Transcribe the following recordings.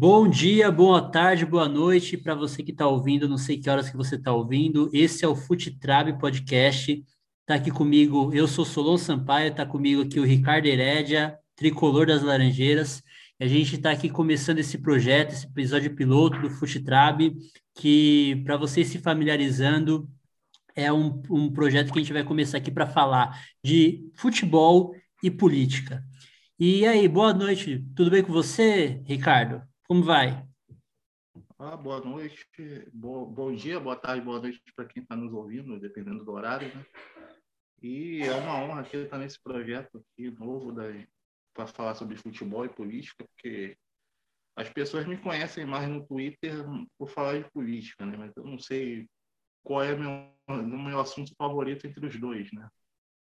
Bom dia, boa tarde, boa noite para você que está ouvindo. Não sei que horas que você está ouvindo. Esse é o Futetrab Podcast. Está aqui comigo, eu sou Solon Sampaio, está comigo aqui o Ricardo Herédia, tricolor das Laranjeiras. A gente está aqui começando esse projeto, esse episódio piloto do Futetrab, que para vocês se familiarizando, é um, um projeto que a gente vai começar aqui para falar de futebol e política. E aí, boa noite, tudo bem com você, Ricardo? Como vai? Ah, boa noite, bo bom dia, boa tarde, boa noite para quem está nos ouvindo, dependendo do horário, né? E é uma honra aqui estar nesse projeto aqui novo para falar sobre futebol e política, porque as pessoas me conhecem mais no Twitter por falar de política, né? Mas eu não sei qual é o meu, meu assunto favorito entre os dois, né?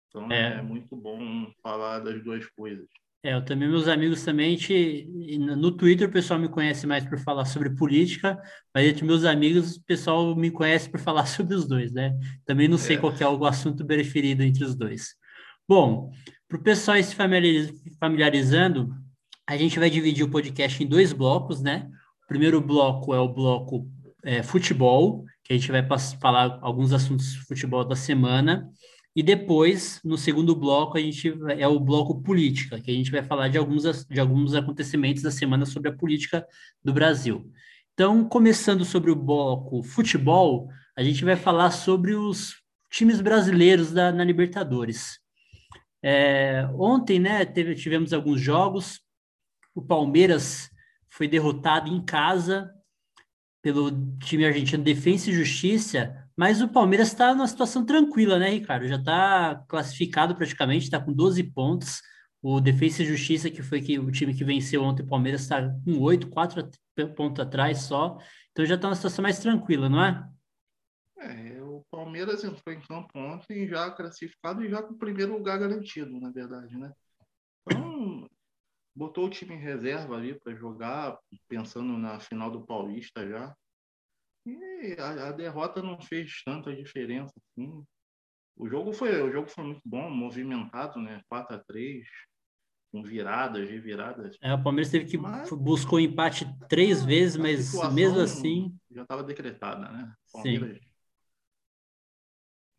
Então é. é muito bom falar das duas coisas. É, eu também, meus amigos também, no Twitter o pessoal me conhece mais por falar sobre política, mas entre meus amigos o pessoal me conhece por falar sobre os dois, né? Também não sei é. qual é o assunto preferido entre os dois. Bom, para o pessoal ir se familiarizando, a gente vai dividir o podcast em dois blocos, né? O primeiro bloco é o bloco é, futebol, que a gente vai falar alguns assuntos de futebol da semana. E depois, no segundo bloco, a gente é o bloco política, que a gente vai falar de alguns, de alguns acontecimentos da semana sobre a política do Brasil. Então, começando sobre o bloco futebol, a gente vai falar sobre os times brasileiros da, na Libertadores. É, ontem, né, teve, tivemos alguns jogos. O Palmeiras foi derrotado em casa pelo time argentino Defensa e Justiça mas o Palmeiras está numa situação tranquila, né, Ricardo? Já está classificado praticamente, está com 12 pontos. O Defesa e Justiça, que foi que, o time que venceu ontem o Palmeiras, está com 8, 4 pontos atrás só. Então já está numa situação mais tranquila, não é? É, o Palmeiras entrou em campo ontem já classificado e já com o primeiro lugar garantido, na verdade, né? Então, botou o time em reserva ali para jogar, pensando na final do Paulista já. E a, a, derrota não fez tanta diferença assim. O jogo foi, o jogo foi muito bom, movimentado, né? 4 a 3 com viradas, reviradas. É, o Palmeiras teve que mas, buscou empate três é, vezes, mas mesmo assim já estava decretada, né? Palmeiras Sim.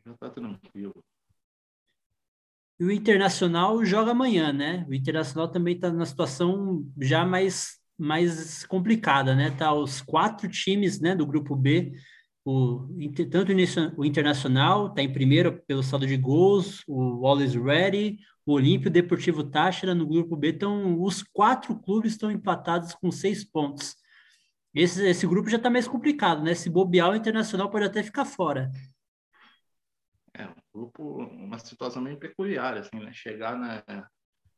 já está tranquilo. E o Internacional joga amanhã, né? O Internacional também está na situação já mais mais complicada, né? Tá os quatro times, né, do grupo B, o tanto o Internacional está em primeiro pelo saldo de gols, o Always Ready, o Olímpio, o Deportivo Táchira no grupo B, então os quatro clubes estão empatados com seis pontos. Esse, esse grupo já está mais complicado, né? Se bobear, o Internacional pode até ficar fora. É, um grupo, uma situação meio peculiar, assim, né? Chegar na,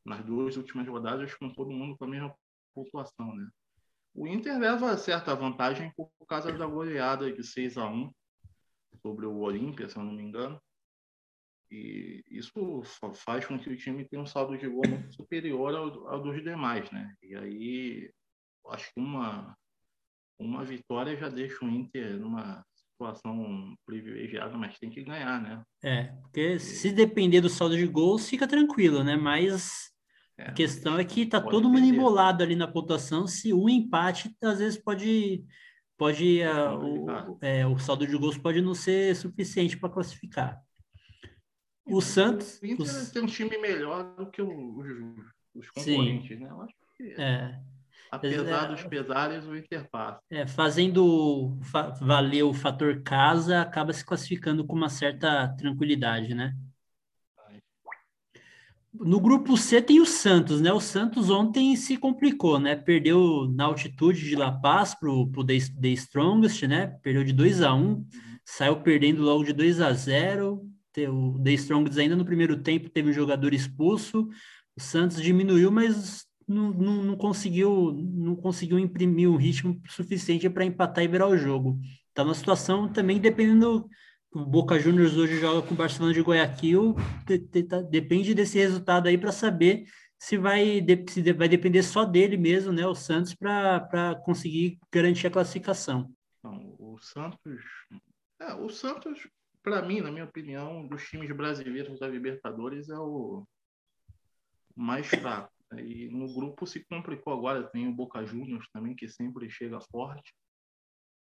nas duas últimas rodadas com todo mundo com a mesma pontuação, né? O Inter leva certa vantagem por causa da goleada de 6 a 1 sobre o Olímpia, se eu não me engano. E isso faz com que o time tenha um saldo de gol muito superior ao, ao dos demais, né? E aí, acho que uma, uma vitória já deixa o Inter numa situação privilegiada, mas tem que ganhar, né? É, porque se depender do saldo de gols, fica tranquilo, né? Mas é, a questão é que está todo mundo embolado ali na pontuação. Se um empate, às vezes pode, pode uh, o, é, o saldo de gols pode não ser suficiente para classificar. O Santos. O Inter os... tem um time melhor do que os, os concorrentes, Sim. né? Eu acho que. É. Apesar é, dos pesares, o Inter passa. É, fazendo fa valer o fator casa, acaba se classificando com uma certa tranquilidade, né? No grupo C tem o Santos, né? O Santos ontem se complicou, né? Perdeu na altitude de La Paz pro, pro The, The Strongest, né? Perdeu de 2 a 1 um, saiu perdendo logo de 2 a 0 O The Strongest ainda no primeiro tempo teve um jogador expulso. O Santos diminuiu, mas não, não, não conseguiu não conseguiu imprimir um ritmo suficiente para empatar e virar o jogo. Tá numa situação também dependendo o Boca Juniors hoje joga com o Barcelona de Guayaquil, tá, depende desse resultado aí para saber se vai, se vai depender só dele mesmo, né, o Santos, para conseguir garantir a classificação. o Santos, é, o Santos, para mim, na minha opinião, dos times brasileiros da Libertadores é o mais fraco. E no grupo se complicou agora, tem o Boca Juniors também, que sempre chega forte.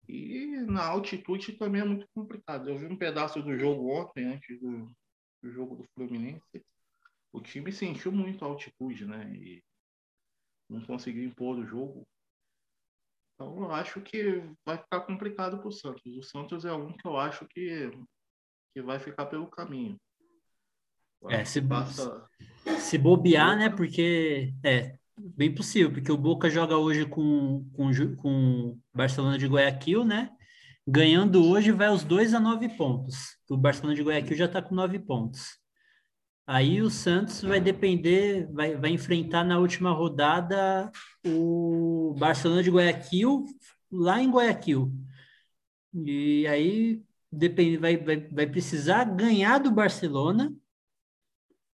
E na altitude também é muito complicado. Eu vi um pedaço do jogo ontem, antes do, do jogo do Fluminense. O time sentiu muito a altitude, né? E não conseguiu impor o jogo. Então eu acho que vai ficar complicado para o Santos. O Santos é um que eu acho que, que vai ficar pelo caminho. É, se, passa... se bobear, né? Porque é bem possível, porque o Boca joga hoje com, com, com Barcelona de Guayaquil, né? Ganhando hoje vai os dois a nove pontos. O Barcelona de Guayaquil já está com nove pontos. Aí o Santos vai depender, vai, vai enfrentar na última rodada o Barcelona de Guayaquil, lá em Guayaquil. E aí depende, vai, vai, vai precisar ganhar do Barcelona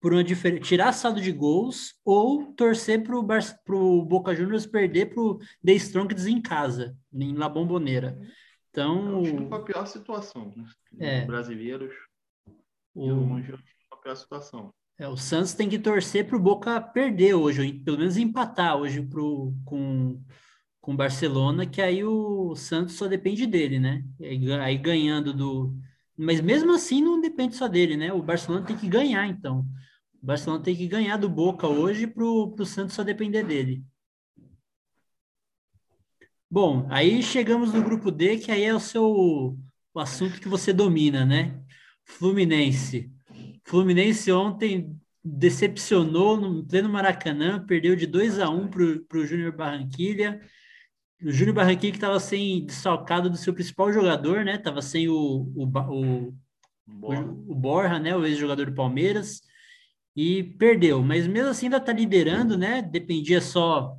por uma diferença, tirar saldo de gols ou torcer para o Boca Juniors perder para o The Strongest em casa, em La Bombonera. Então. É o com a pior situação, né? É. Brasileiros. O... Longe, a pior situação. É, o Santos tem que torcer para o Boca perder hoje, pelo menos empatar hoje pro, com com o Barcelona, que aí o Santos só depende dele, né? Aí ganhando do. Mas mesmo assim não depende só dele, né? O Barcelona tem que ganhar, então. O Barcelona tem que ganhar do Boca hoje para o Santos só depender dele. Bom, aí chegamos no grupo D, que aí é o seu o assunto que você domina, né? Fluminense. Fluminense ontem decepcionou no pleno Maracanã, perdeu de 2 a 1 para o Júnior Barranquilha. O Júnior Barranquilla que estava sem desfalcado do seu principal jogador, né? Tava sem o, o, o, o, o Borja, né? O ex-jogador do Palmeiras e perdeu. Mas mesmo assim ainda está liderando, né? Dependia só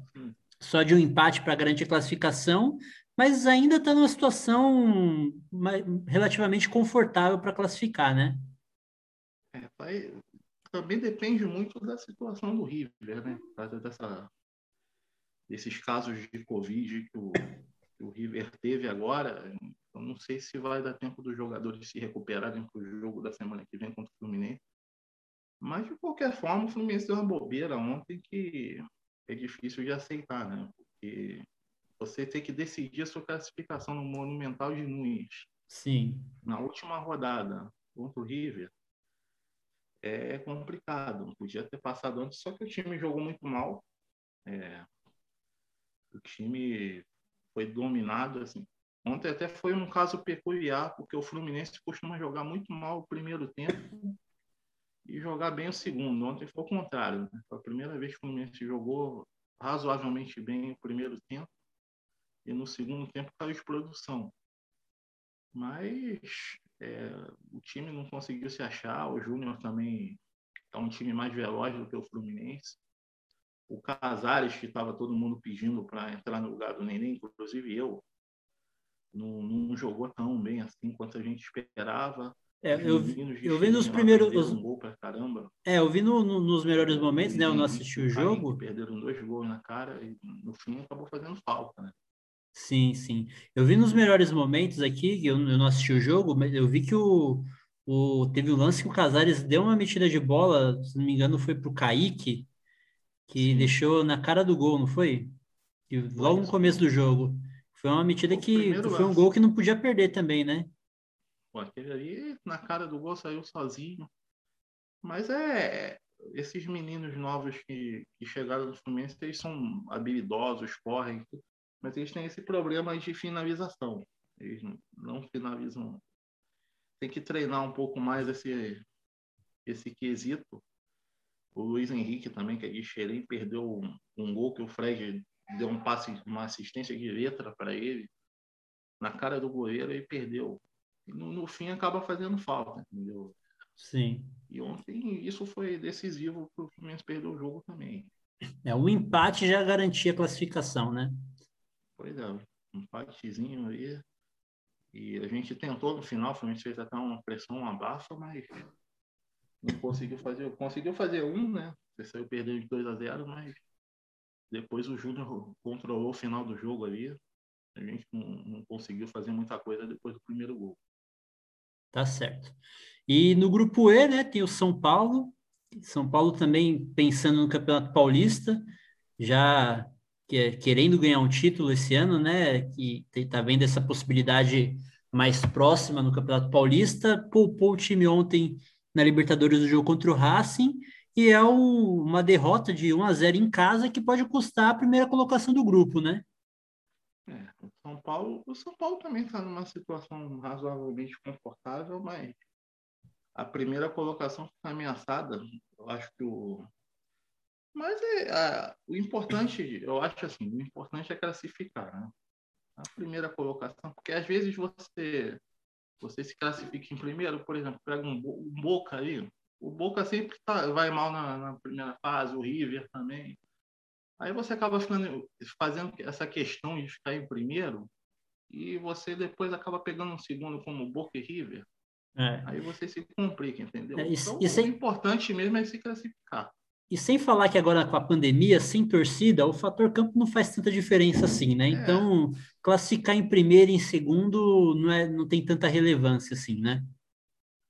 só de um empate para garantir a classificação, mas ainda está numa situação relativamente confortável para classificar, né? É, vai, também depende muito da situação do River, né? Dessa, desses casos de Covid que o, que o River teve agora. Eu não sei se vai dar tempo dos jogadores se recuperarem para o jogo da semana que vem contra o Fluminense. Mas, de qualquer forma, o Fluminense deu uma bobeira ontem que é difícil de aceitar, né? Porque você tem que decidir a sua classificação no Monumental de Nunes. Sim. Na última rodada contra o River, é complicado. Podia ter passado antes, só que o time jogou muito mal. É, o time foi dominado, assim. Ontem até foi um caso peculiar, porque o Fluminense costuma jogar muito mal o primeiro tempo e jogar bem o segundo. Ontem foi o contrário. Né? Foi a primeira vez que o Fluminense jogou razoavelmente bem o primeiro tempo e no segundo tempo caiu de produção. Mas é, o time não conseguiu se achar. O Júnior também é um time mais veloz do que o Fluminense. O Casares, que estava todo mundo pedindo para entrar no lugar do Neném, inclusive eu, não, não jogou tão bem assim quanto a gente esperava. É, eu, eu vi nos primeiros. Os... Um é, eu vi no, no, nos melhores momentos, né? Eu não assisti o jogo. Perderam dois gols na cara e no fim acabou fazendo falta, né? Sim, sim. Eu vi nos melhores momentos aqui, eu, eu não assisti o jogo, mas eu vi que o, o teve um lance que o Casares deu uma metida de bola, se não me engano, foi pro Kaique, que sim. deixou na cara do gol, não foi? E logo no começo do jogo. Foi uma metida que foi um gol que não podia perder também, né? Pô, aquele ali, na cara do gol, saiu sozinho. Mas é. Esses meninos novos que, que chegaram no Fluminense, eles são habilidosos, correm, mas eles têm esse problema de finalização. Eles não finalizam. Tem que treinar um pouco mais esse, esse quesito. O Luiz Henrique também, que é de Xerém, perdeu um, um gol que o Fred deu um passe, uma assistência de letra para ele na cara do goleiro e perdeu no, no fim acaba fazendo falta, entendeu? Sim. E ontem isso foi decisivo para o Fluminense perder o jogo também. É, um empate já garantia a classificação, né? Pois é, um empatezinho aí. E a gente tentou no final, o Fluminense fez até uma pressão, uma bafa, mas não conseguiu fazer. Conseguiu fazer um, né? Você saiu perdendo de 2 a 0 mas depois o Júnior controlou o final do jogo ali. A gente não, não conseguiu fazer muita coisa depois do primeiro gol. Tá certo. E no grupo E, né, tem o São Paulo, São Paulo também pensando no Campeonato Paulista, já querendo ganhar um título esse ano, né? Que está vendo essa possibilidade mais próxima no Campeonato Paulista, poupou o time ontem na Libertadores do jogo contra o Racing e é um, uma derrota de 1 a 0 em casa que pode custar a primeira colocação do grupo, né? É, o São Paulo, o São Paulo também está numa situação razoavelmente confortável, mas a primeira colocação fica ameaçada. Eu acho que o mas é, a, o importante, eu acho assim, o importante é classificar, né? A primeira colocação, porque às vezes você você se classifica em primeiro, por exemplo, pega um, um Boca aí, o Boca sempre tá, vai mal na, na, primeira fase, o River também. Aí você acaba ficando, fazendo essa questão de ficar em primeiro e você depois acaba pegando um segundo como Boca e River. É. Aí você se complica, entendeu? É, isso, então, isso o é... importante mesmo é se classificar. E sem falar que agora com a pandemia, sem torcida, o fator campo não faz tanta diferença assim, né? É. Então, classificar em primeiro e em segundo não, é, não tem tanta relevância assim, né?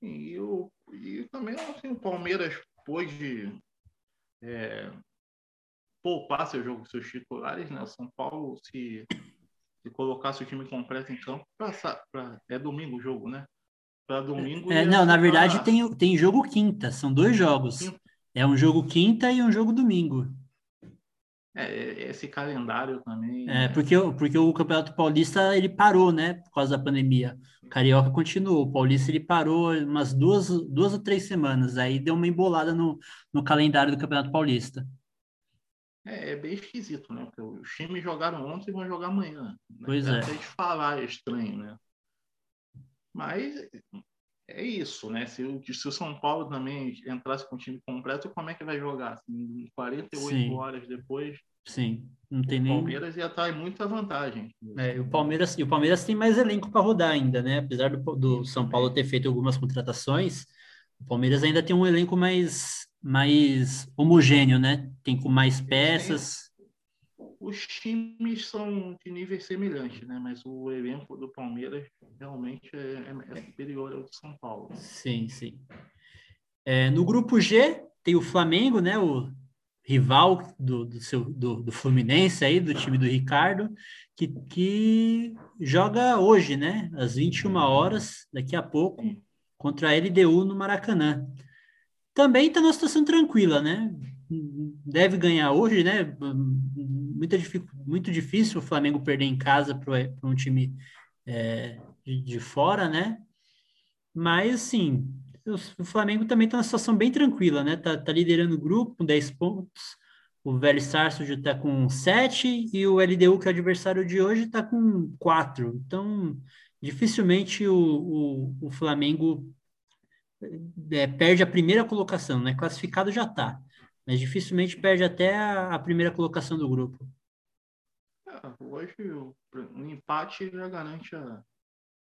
E, o, e também assim, o Palmeiras pôde é, poupar seu jogo, seus titulares, né? O São Paulo, se, se colocasse o time completo em campo, pra, pra, é domingo o jogo, né? Para domingo. É, não, na verdade tem, tem jogo quinta, são dois jogos. Quinta. É um jogo quinta e um jogo domingo. É, esse calendário também. É, porque, porque o Campeonato Paulista ele parou, né? Por causa da pandemia. O Carioca continuou. O Paulista ele parou umas duas, duas ou três semanas. Aí deu uma embolada no, no calendário do Campeonato Paulista. É, é bem esquisito, né? Porque os times jogaram ontem e vão jogar amanhã. Né? Pois é. Até de falar é estranho, né? Mas é isso, né? Se o, se o São Paulo também entrasse com o time completo, como é que vai jogar? Assim, 48 Sim. horas depois. Sim, não tem nem. O Palmeiras ia estar em muita vantagem. É, o Palmeiras, e o Palmeiras tem mais elenco para rodar ainda, né? Apesar do, do São Paulo ter feito algumas contratações, o Palmeiras ainda tem um elenco mais, mais homogêneo, né? Tem com mais peças os times são de níveis semelhantes, né? Mas o elenco do Palmeiras realmente é, é, é superior ao de São Paulo. Sim, sim. É, no grupo G tem o Flamengo, né? O rival do, do, seu, do, do Fluminense aí, do time do Ricardo, que, que joga hoje, né? Às 21 horas, daqui a pouco, contra a LDU no Maracanã. Também está numa situação tranquila, né? Deve ganhar hoje, né? Muita, muito difícil o Flamengo perder em casa para um time é, de, de, fora, né? Mas, assim, o, o Flamengo também está numa situação bem tranquila, né? Tá, tá liderando o grupo com 10 pontos. O Velho Sarsfield está com 7 e o LDU, que é o adversário de hoje, está com 4. Então, dificilmente o, o, o Flamengo é, perde a primeira colocação, né? Classificado já está mas dificilmente perde até a, a primeira colocação do grupo. É, hoje o, o, empate já garante a,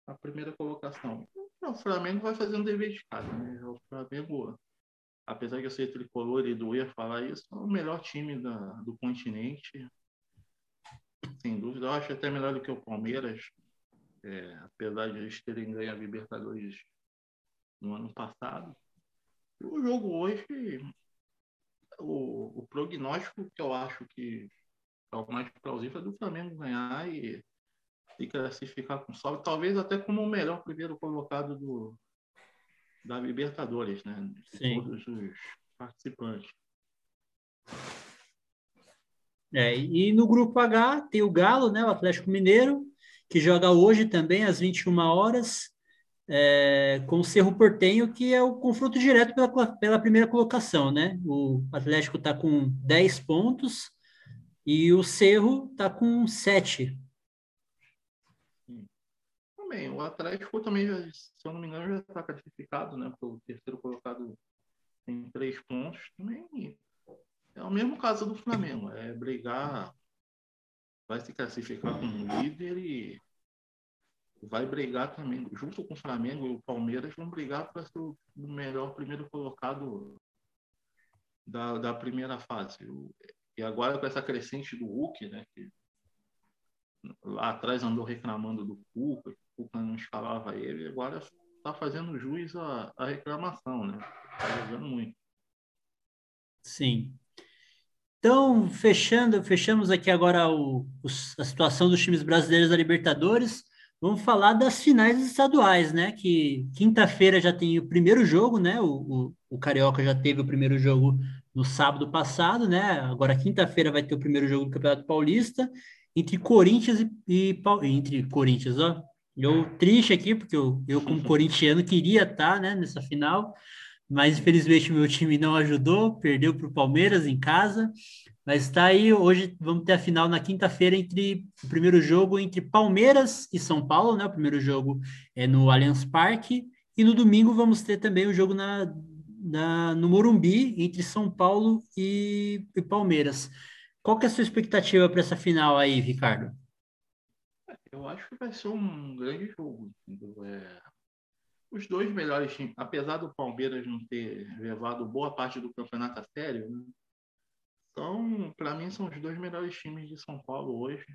a primeira colocação. O Flamengo vai fazer um dever de casa, né? O Flamengo, apesar de eu ser tricolor e doer falar isso, é o melhor time da, do continente. Sem dúvida, eu acho até melhor do que o Palmeiras, é, apesar de eles terem ganho a Libertadores no ano passado. O jogo hoje o, o prognóstico que eu acho que é o mais plausível é do Flamengo ganhar e, e classificar com salve, talvez até como o melhor primeiro colocado do, da Libertadores, né? De Sim. todos os participantes. É, e no grupo H tem o Galo, né, o Atlético Mineiro, que joga hoje também às 21 horas é, com o Cerro Portenho, que é o confronto direto pela, pela primeira colocação, né? O Atlético está com 10 pontos e o Cerro está com 7. Também, o Atlético também, se eu não me engano, já está classificado, né? Porque o terceiro colocado tem 3 pontos. Também é o mesmo caso do Flamengo, é brigar, vai se classificar como líder e vai brigar também, junto com o Flamengo e o Palmeiras, vão brigar para ser o melhor primeiro colocado da, da primeira fase. E agora com essa crescente do Hulk, né, que lá atrás andou reclamando do Cuca, o Cuca não escalava ele, agora está fazendo juiz à, à reclamação, né? Está jogando muito. Sim. Então, fechando, fechamos aqui agora o, o, a situação dos times brasileiros da Libertadores. Vamos falar das finais estaduais, né? Que quinta-feira já tem o primeiro jogo, né? O, o, o, Carioca já teve o primeiro jogo no sábado passado, né? Agora, quinta-feira, vai ter o primeiro jogo do Campeonato Paulista entre Corinthians e, e entre Corinthians, ó. Eu triste aqui, porque eu, eu como corintiano, queria estar né, nessa final, mas infelizmente meu time não ajudou, perdeu para o Palmeiras em casa. Mas está aí, hoje vamos ter a final na quinta-feira entre o primeiro jogo entre Palmeiras e São Paulo, né? O primeiro jogo é no Allianz Parque, e no domingo vamos ter também o jogo na, na, no Morumbi, entre São Paulo e, e Palmeiras. Qual que é a sua expectativa para essa final aí, Ricardo? Eu acho que vai ser um grande jogo. É, os dois melhores times, apesar do Palmeiras não ter levado boa parte do campeonato a sério, né? Então, para mim, são os dois melhores times de São Paulo hoje.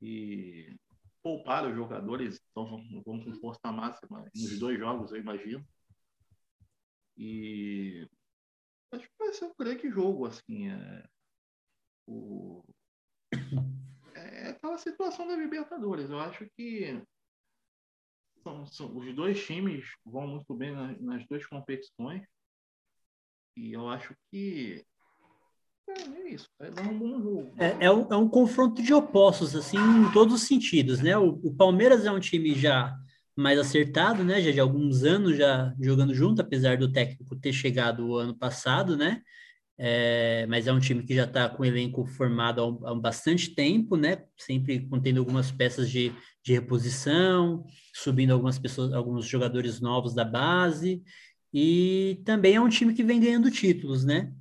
E poupar os jogadores, então vão com força máxima nos dois jogos, eu imagino. E acho que vai ser um grande jogo, assim. É, o, é aquela situação da Libertadores. Eu acho que são, são, os dois times vão muito bem nas, nas duas competições. E eu acho que é, isso, é um bom jogo. É, é, um, é um confronto de opostos, assim, em todos os sentidos, né? O, o, Palmeiras é um time já mais acertado, né? Já de alguns anos já jogando junto, apesar do técnico ter chegado o ano passado, né? É, mas é um time que já está com o elenco formado há, há bastante tempo, né? Sempre contendo algumas peças de, de reposição, subindo algumas pessoas, alguns jogadores novos da base, e também é um time que vem ganhando títulos, né?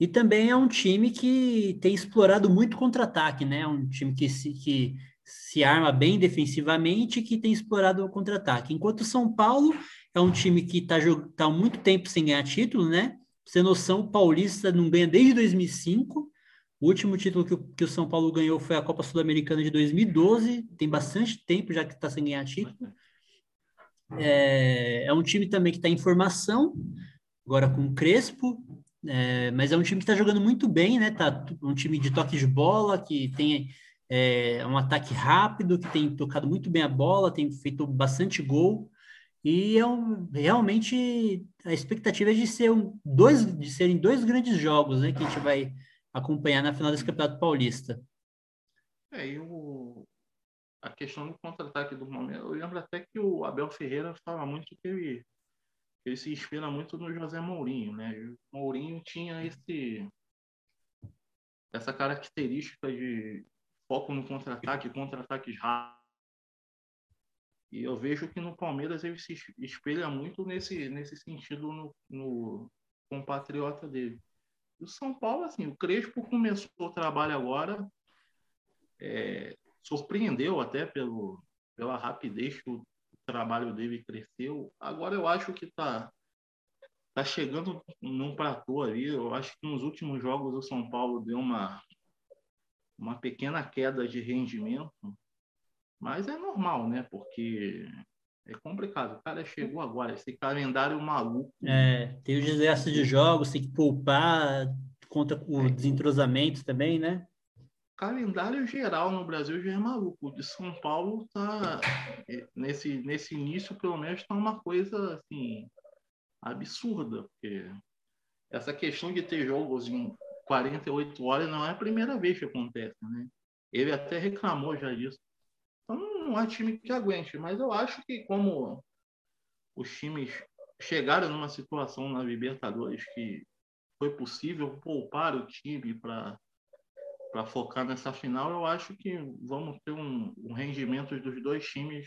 E também é um time que tem explorado muito contra-ataque, né? Um time que se, que se arma bem defensivamente e que tem explorado o contra-ataque. Enquanto o São Paulo é um time que está tá há muito tempo sem ganhar título, né? Você noção, o Paulista não ganha desde 2005. O último título que o, que o São Paulo ganhou foi a Copa Sul-Americana de 2012. Tem bastante tempo já que está sem ganhar título. É, é um time também que está em formação, agora com o Crespo, é, mas é um time que está jogando muito bem, né? Tá um time de toque de bola, que tem é, um ataque rápido, que tem tocado muito bem a bola, tem feito bastante gol. E é realmente a expectativa é de ser um, dois, de serem dois grandes jogos, né? Que a gente vai acompanhar na final desse Campeonato Paulista. É, e o, a questão do contra-ataque do momento, eu lembro até que o Abel Ferreira fala muito que ele ele se inspira muito no José Mourinho, né? O Mourinho tinha esse essa característica de foco no contra-ataque, contra-ataques rápidos. E eu vejo que no Palmeiras ele se espelha muito nesse, nesse sentido no, no compatriota dele. E o São Paulo, assim, o Crespo começou o trabalho agora, é, surpreendeu até pelo, pela rapidez que o trabalho dele cresceu. Agora eu acho que está tá chegando num platô ali. Eu acho que nos últimos jogos o São Paulo deu uma, uma pequena queda de rendimento, mas é normal, né? Porque é complicado. O cara chegou agora, esse calendário maluco. É, tem o exército de jogos, tem que poupar, conta com é. desentrosamento também, né? calendário geral no Brasil já é maluco. O de São Paulo tá nesse nesse início pelo menos tá uma coisa assim absurda, porque essa questão de ter jogos em 48 horas não é a primeira vez que acontece, né? Ele até reclamou já disso. Não há time que aguente, mas eu acho que como os times chegaram numa situação na Libertadores que foi possível poupar o time para para focar nessa final, eu acho que vamos ter um, um rendimento dos dois times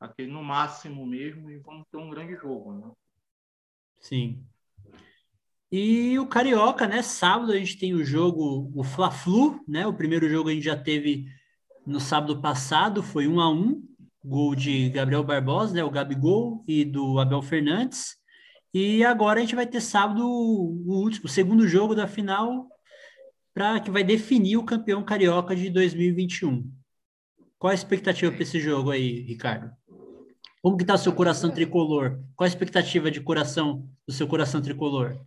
aqui no máximo mesmo e vamos ter um grande jogo, né? Sim. E o Carioca, né? Sábado a gente tem o jogo, o Fla-Flu, né? O primeiro jogo a gente já teve no sábado passado, foi um a um, gol de Gabriel Barbosa, né? O Gabigol e do Abel Fernandes. E agora a gente vai ter sábado o, último, o segundo jogo da final para que vai definir o campeão carioca de 2021. Qual a expectativa para esse jogo aí, Ricardo? Como que tá o seu coração tricolor? Qual a expectativa de coração do seu coração tricolor?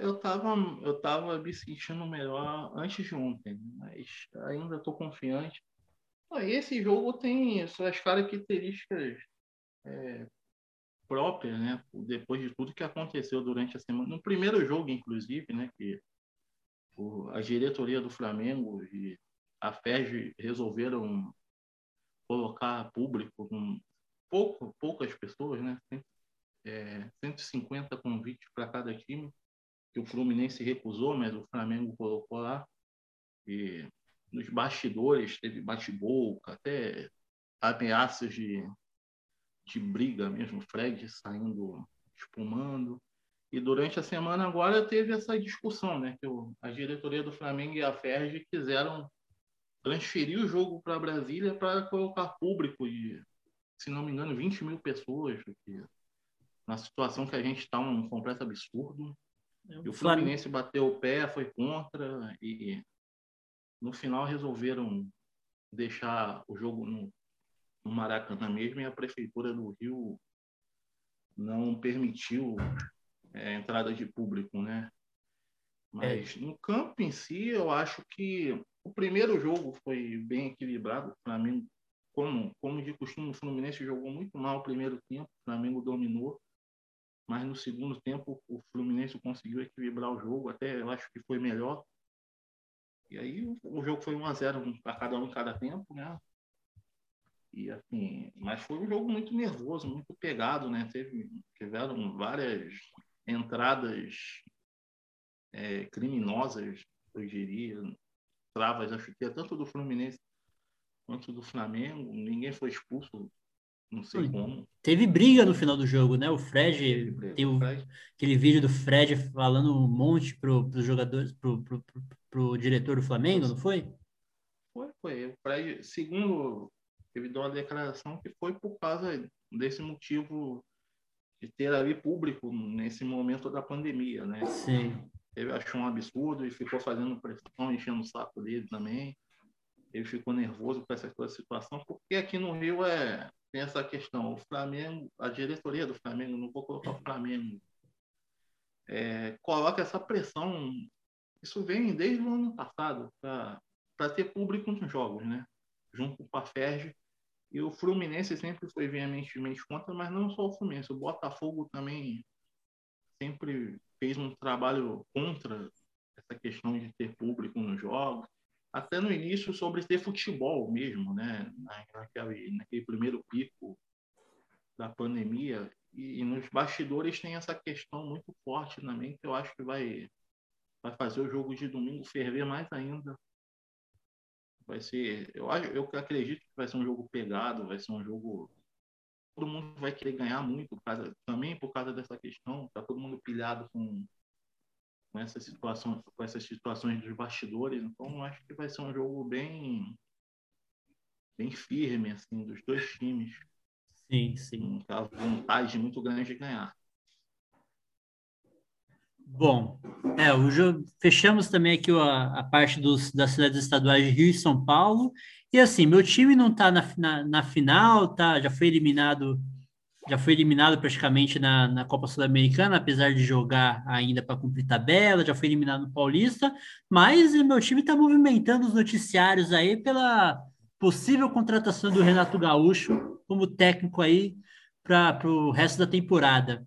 Eu tava, eu tava me sentindo melhor antes de ontem, mas ainda estou confiante. Esse jogo tem suas características é, próprias, né? Depois de tudo que aconteceu durante a semana. No primeiro jogo, inclusive, né? Que a diretoria do Flamengo e a FED resolveram colocar público com pouco, poucas pessoas, né? É, 150 convites para cada time, que o Fluminense recusou, mas o Flamengo colocou lá. E nos bastidores teve bate-boca, até ameaças de, de briga mesmo, Fred saindo espumando. E durante a semana agora teve essa discussão, né? Que o, a diretoria do Flamengo e a Ferg quiseram transferir o jogo para Brasília para colocar público de, se não me engano, 20 mil pessoas. Na situação que a gente está, um completo absurdo. É e o Fluminense bateu o pé, foi contra e no final resolveram deixar o jogo no, no Maracanã mesmo e a prefeitura do Rio não permitiu é, entrada de público, né? Mas é. no campo em si, eu acho que o primeiro jogo foi bem equilibrado. O Flamengo, como, como de costume, o Fluminense jogou muito mal o primeiro tempo, o Flamengo dominou. Mas no segundo tempo, o Fluminense conseguiu equilibrar o jogo, até eu acho que foi melhor. E aí o, jogo foi 1 a 0 para cada um em cada tempo, né? E assim, mas foi um jogo muito nervoso, muito pegado, né? Teve, tiveram várias entradas é, criminosas, eu diria, travas, acho que é tanto do Fluminense quanto do Flamengo. Ninguém foi expulso, não sei como. Teve briga no final do jogo, né? O Fred, tem o, Fred. aquele vídeo do Fred falando um monte pro, os jogadores, pro, pro, pro, pro diretor do Flamengo, não foi? Foi, foi. O Fred, segundo, ele deu uma declaração que foi por causa desse motivo de ter ali público nesse momento da pandemia, né? Sim. Ele achou um absurdo e ficou fazendo pressão, enchendo o saco dele também. Ele ficou nervoso com essa situação, porque aqui no Rio é, tem essa questão. O Flamengo, a diretoria do Flamengo, não vou colocar o Flamengo, é, coloca essa pressão isso vem desde o ano passado, para ter público nos jogos, né? Junto com a FERJ. E o Fluminense sempre foi veementemente contra, mas não só o Fluminense. O Botafogo também sempre fez um trabalho contra essa questão de ter público nos jogos. Até no início, sobre ter futebol mesmo, né? Naquele, naquele primeiro pico da pandemia. E, e nos bastidores tem essa questão muito forte também, que eu acho que vai vai fazer o jogo de domingo ferver mais ainda. Vai ser, eu acho, eu acredito que vai ser um jogo pegado, vai ser um jogo todo mundo vai querer ganhar muito, por causa, também por causa dessa questão, tá todo mundo pilhado com com essas situações, com essas situações dos bastidores, então acho que vai ser um jogo bem bem firme assim dos dois times. Sim, sim. Com a vontade muito grande de ganhar. Bom, é, o jogo, fechamos também aqui a, a parte dos, das cidades estaduais de Rio e São Paulo. E assim, meu time não está na, na, na, final, tá? Já foi eliminado, já foi eliminado praticamente na, na Copa Sul-Americana, apesar de jogar ainda para cumprir tabela, já foi eliminado no Paulista, mas meu time está movimentando os noticiários aí pela possível contratação do Renato Gaúcho como técnico aí para o resto da temporada.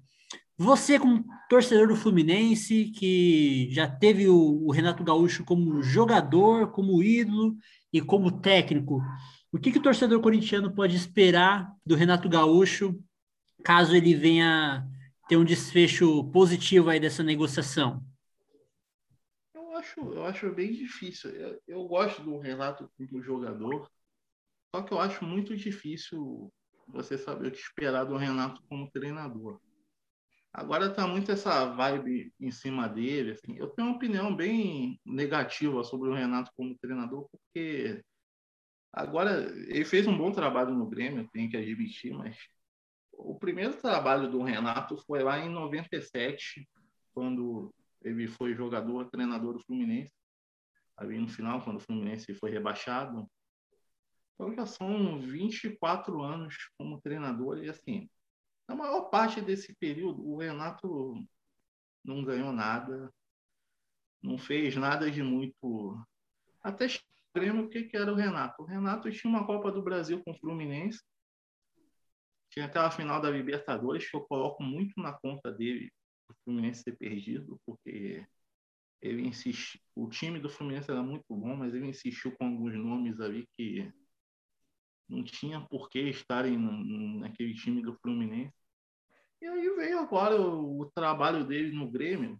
Você, como torcedor do Fluminense, que já teve o, o, Renato Gaúcho como jogador, como ídolo e como técnico, o que, que o torcedor corintiano pode esperar do Renato Gaúcho caso ele venha ter um desfecho positivo aí dessa negociação? Eu acho, eu acho bem difícil. Eu, eu gosto do Renato como jogador, só que eu acho muito difícil você saber o que esperar do Renato como treinador. Agora tá muito essa vibe em cima dele. Assim. Eu tenho uma opinião bem negativa sobre o Renato como treinador, porque agora ele fez um bom trabalho no Grêmio, tenho que admitir, mas o primeiro trabalho do Renato foi lá em 97, quando ele foi jogador, treinador do Fluminense. Ali no final, quando o Fluminense foi rebaixado. Então já são 24 anos como treinador e assim, na maior parte desse período, o Renato não ganhou nada, não fez nada de muito. Até extremo, o que era o Renato? O Renato tinha uma Copa do Brasil com o Fluminense, tinha aquela final da Libertadores que eu coloco muito na conta dele, o Fluminense ter perdido, porque ele insistiu. O time do Fluminense era muito bom, mas ele insistiu com alguns nomes ali que não tinha por que estarem naquele time do Fluminense. E aí veio agora o, o trabalho dele no Grêmio.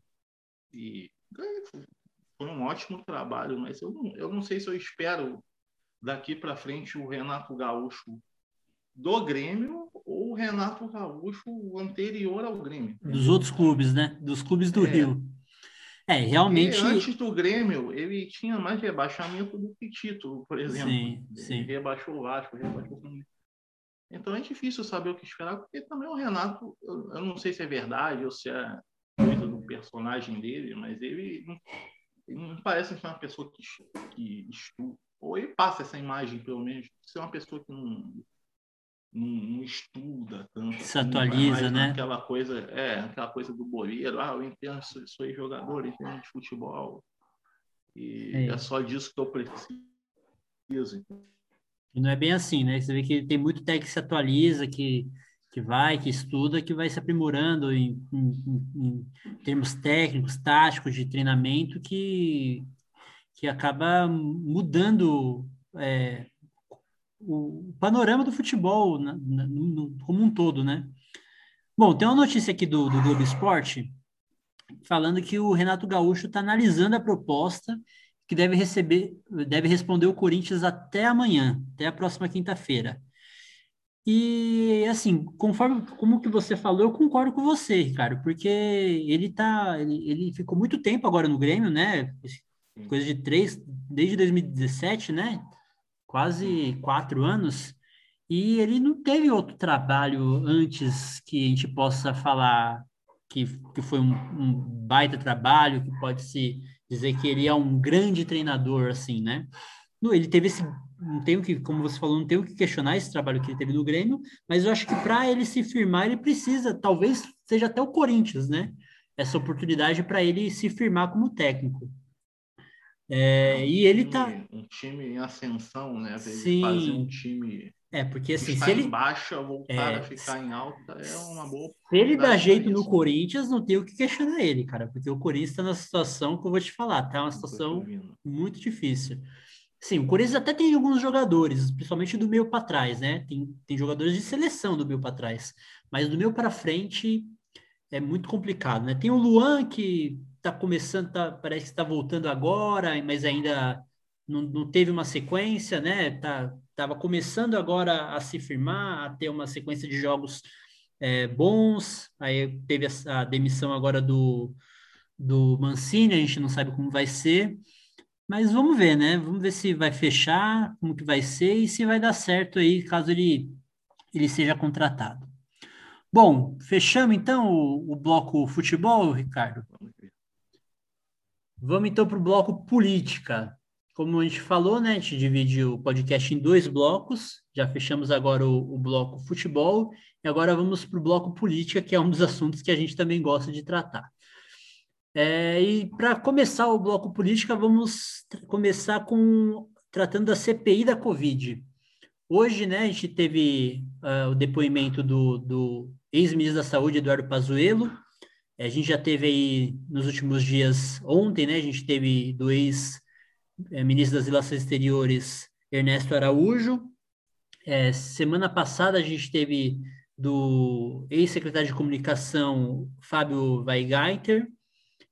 E foi um ótimo trabalho, mas eu não, eu não sei se eu espero daqui para frente o Renato Gaúcho do Grêmio o Renato Gaúcho anterior ao Grêmio. Dos outros clubes, né? Dos clubes do é. Rio. É, realmente. Antes do Grêmio, ele tinha mais rebaixamento do que título, por exemplo. Sim, sim. Ele rebaixou o Vasco, rebaixou o Então é difícil saber o que esperar, porque também o Renato, eu, eu não sei se é verdade ou se é coisa do personagem dele, mas ele não parece ser uma pessoa que, que estuda, ou ele passa essa imagem, pelo menos, de ser uma pessoa que não, não, não estuda tanto. Se atualiza, né? Aquela coisa, é, aquela coisa do boleiro, ah, eu entendo, sou, sou jogador, entendo de futebol. E é. é só disso que eu preciso. E não é bem assim, né? Você vê que tem muito técnico que se atualiza, que que vai, que estuda, que vai se aprimorando em, em, em termos técnicos, táticos, de treinamento, que, que acaba mudando é, o panorama do futebol no, como um todo, né? Bom, tem uma notícia aqui do, do Globo Esporte falando que o Renato Gaúcho está analisando a proposta que deve receber, deve responder o Corinthians até amanhã, até a próxima quinta-feira. E assim, conforme como que você falou, eu concordo com você, Ricardo, porque ele tá, ele, ele ficou muito tempo agora no Grêmio, né? Coisa de três, desde 2017, né? Quase quatro anos. E ele não teve outro trabalho antes que a gente possa falar que, que foi um, um baita trabalho, que pode se dizer que ele é um grande treinador, assim, né? Ele teve esse não tenho que, como você falou, não tenho que questionar esse trabalho que ele teve no Grêmio, mas eu acho que para ele se firmar, ele precisa, talvez seja até o Corinthians, né? Essa oportunidade para ele se firmar como técnico. É, um e ele tá um time em ascensão, né? Sim. Fazer um time é, porque assim, se ele baixa, voltar é, a ficar em alta é uma boa. Se ele dá jeito no Corinthians, não tem o que questionar ele, cara, porque o Corinthians está na situação que eu vou te falar, tá uma situação muito difícil. Sim, o Corinthians até tem alguns jogadores, principalmente do meio para trás, né? Tem, tem jogadores de seleção do meio para trás, mas do meio para frente é muito complicado, né? Tem o Luan que está começando, tá, parece que está voltando agora, mas ainda não, não teve uma sequência, né? Tá, tava começando agora a se firmar, a ter uma sequência de jogos é, bons. Aí teve a, a demissão agora do, do Mancini, a gente não sabe como vai ser. Mas vamos ver, né? Vamos ver se vai fechar, como que vai ser e se vai dar certo aí, caso ele, ele seja contratado. Bom, fechamos então o, o bloco futebol, Ricardo? Vamos então para o bloco política. Como a gente falou, né? A gente divide o podcast em dois blocos. Já fechamos agora o, o bloco futebol e agora vamos para o bloco política, que é um dos assuntos que a gente também gosta de tratar. É, e para começar o bloco política, vamos começar com tratando da CPI da Covid. Hoje, né, a gente teve uh, o depoimento do, do ex-ministro da Saúde, Eduardo Pazuello. A gente já teve aí nos últimos dias, ontem, né, a gente teve do ex-ministro das Relações Exteriores, Ernesto Araújo. É, semana passada a gente teve do ex-secretário de Comunicação, Fábio Weigaiter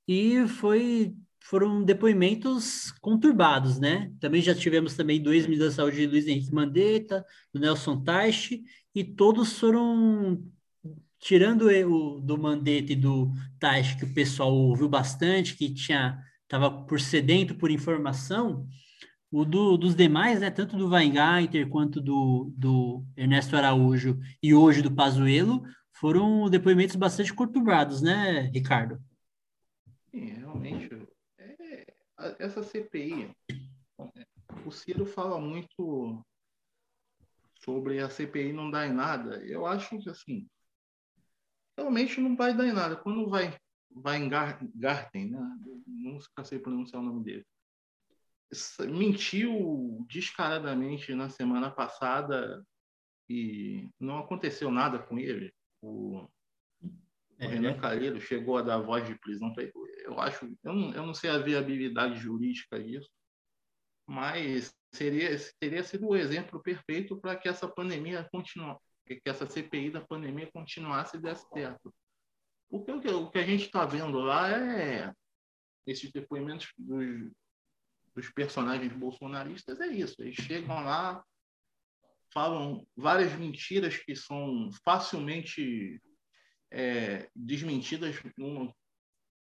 e foi foram depoimentos conturbados, né? Também já tivemos também dois ministros da saúde, Luiz Henrique Mandetta, do Nelson Teich, e todos foram tirando o do Mandetta e do Teich, que o pessoal ouviu bastante, que tinha estava por sedento por informação, o do, dos demais, né, tanto do Weingarten quanto do, do Ernesto Araújo e hoje do Pazuello, foram depoimentos bastante conturbados, né, Ricardo? Sim, realmente. É, essa CPI, o Ciro fala muito sobre a CPI não dar em nada. Eu acho que, assim, realmente não vai dar em nada. Quando vai Weingarten, né? Não sei pronunciar o nome dele. Mentiu descaradamente na semana passada e não aconteceu nada com ele. O, é, o Renan Calheiro chegou a dar voz de prisão para ele. Eu acho, eu não, eu não sei a viabilidade jurídica disso, mas seria teria sido o exemplo perfeito para que essa pandemia continuasse, que essa CPI da pandemia continuasse e desse certo. Porque o que, o que a gente está vendo lá é esses depoimentos dos, dos personagens bolsonaristas é isso. Eles chegam lá, falam várias mentiras que são facilmente é, desmentidas numa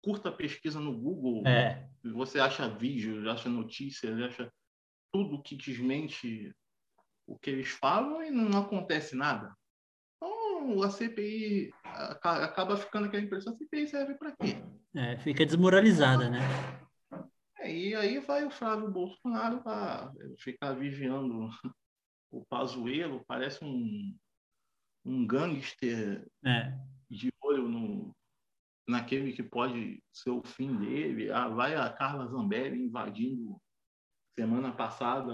curta pesquisa no Google. É. Você acha vídeos, acha notícias, acha tudo que desmente o que eles falam e não acontece nada. Então, a CPI acaba ficando aquela impressão: a CPI serve para quê? É, fica desmoralizada, né? É, e aí vai o Flávio Bolsonaro para ficar vigiando o Pazuello, parece um, um gangster é. de olho no, naquele que pode ser o fim dele. Ah, vai a Carla Zambelli invadindo semana passada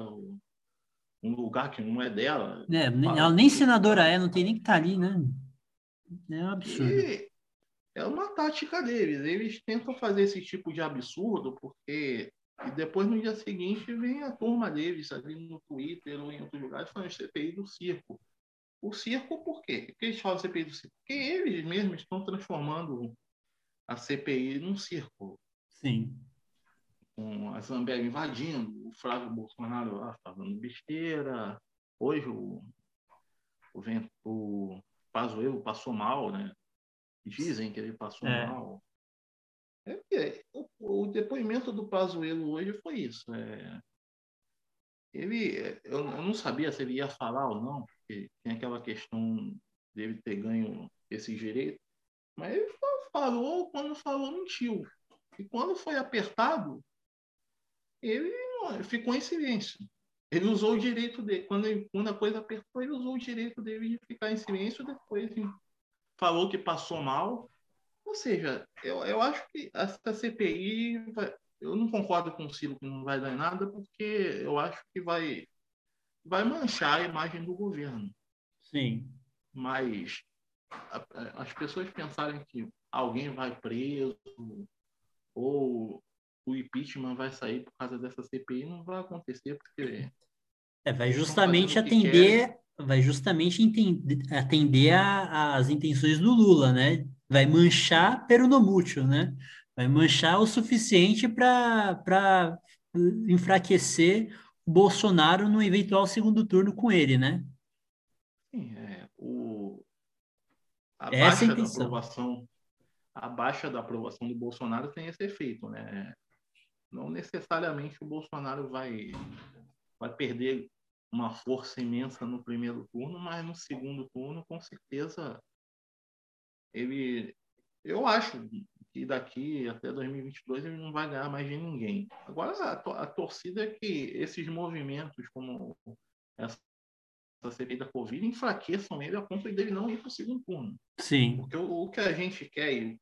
um lugar que não é dela. É, ela nem senadora é, não tem nem que estar tá ali, né? É um absurdo. E é uma tática deles. Eles tentam fazer esse tipo de absurdo porque e depois no dia seguinte vem a turma deles ali no Twitter ou em outros lugares falando CPI do circo. O circo por quê? Por que eles falam CPI do circo? Porque eles mesmos estão transformando a CPI num circo. Sim. Com a Zambelli invadindo, o Flávio Bolsonaro lá falando besteira. Hoje o, o, o Pazuello passou mal, né? Dizem que ele passou é. mal. É, o, o, depoimento do Pazuello hoje foi isso. É, ele, eu, eu, não sabia se ele ia falar ou não, porque tem aquela questão dele ter ganho esse direito, mas ele falou, quando falou, mentiu. E quando foi apertado, ele ficou em silêncio. Ele usou o direito dele. Quando, ele, quando a coisa apertou, ele usou o direito dele de ficar em silêncio. Depois falou que passou mal. Ou seja, eu, eu acho que essa CPI. Vai, eu não concordo com o Ciro que não vai dar nada, porque eu acho que vai, vai manchar a imagem do governo. Sim. Mas as pessoas pensarem que alguém vai preso ou o impeachment vai sair por causa dessa CPI, não vai acontecer, porque. É, vai justamente atender, vai justamente entender, atender às intenções do Lula, né? Vai manchar peronomútil, né? Vai manchar o suficiente para enfraquecer o Bolsonaro no eventual segundo turno com ele, né? Sim, é, o, a Essa baixa é a da aprovação a baixa da aprovação do Bolsonaro tem esse efeito, né? Não necessariamente o Bolsonaro vai, vai perder uma força imensa no primeiro turno, mas no segundo turno, com certeza, ele. Eu acho que daqui até 2022 ele não vai ganhar mais de ninguém. Agora, a, a torcida é que esses movimentos, como essa CPI da Covid, enfraqueçam ele a ponto dele não ir para o segundo turno. Sim. Porque o, o que a gente quer e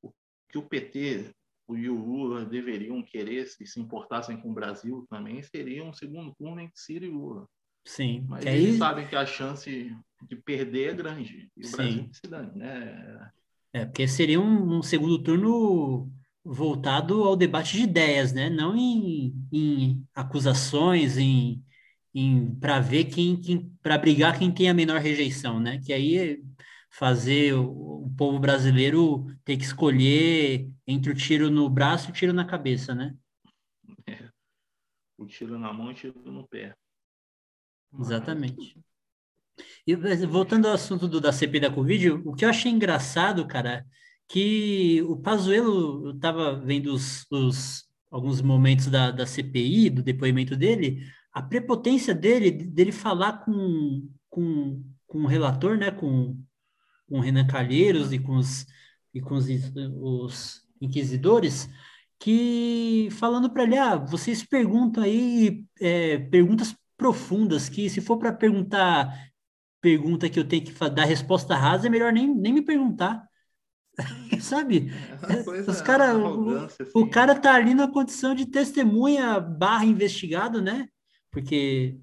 o que o PT e o Lula deveriam querer, se se importassem com o Brasil também, seria um segundo turno entre Ciro e Lula. Sim. Mas eles aí... sabem que a chance de perder é grande. E o Sim. Brasil se dane, né? É, porque seria um, um, segundo turno voltado ao debate de ideias, né? Não em, em acusações, em, em para ver quem, quem para brigar quem tem a menor rejeição, né? Que aí fazer o, o, povo brasileiro ter que escolher entre o tiro no braço e o tiro na cabeça, né? É. O tiro na mão e o tiro no pé. Exatamente. E voltando ao assunto do, da CP da Covid, o que eu achei engraçado, cara, que o Pazuello, eu estava vendo os, os, alguns momentos da, da CPI, do depoimento dele, a prepotência dele, dele falar com, com, com o relator, né, com, com o Renan Calheiros e com os, e com os, os inquisidores, que falando para ele, ah, vocês perguntam aí é, perguntas profundas, que se for para perguntar pergunta que eu tenho que dar resposta rasa, é melhor nem, nem me perguntar. sabe? É, Os cara, o, assim. o cara tá ali na condição de testemunha barra investigado, né? Porque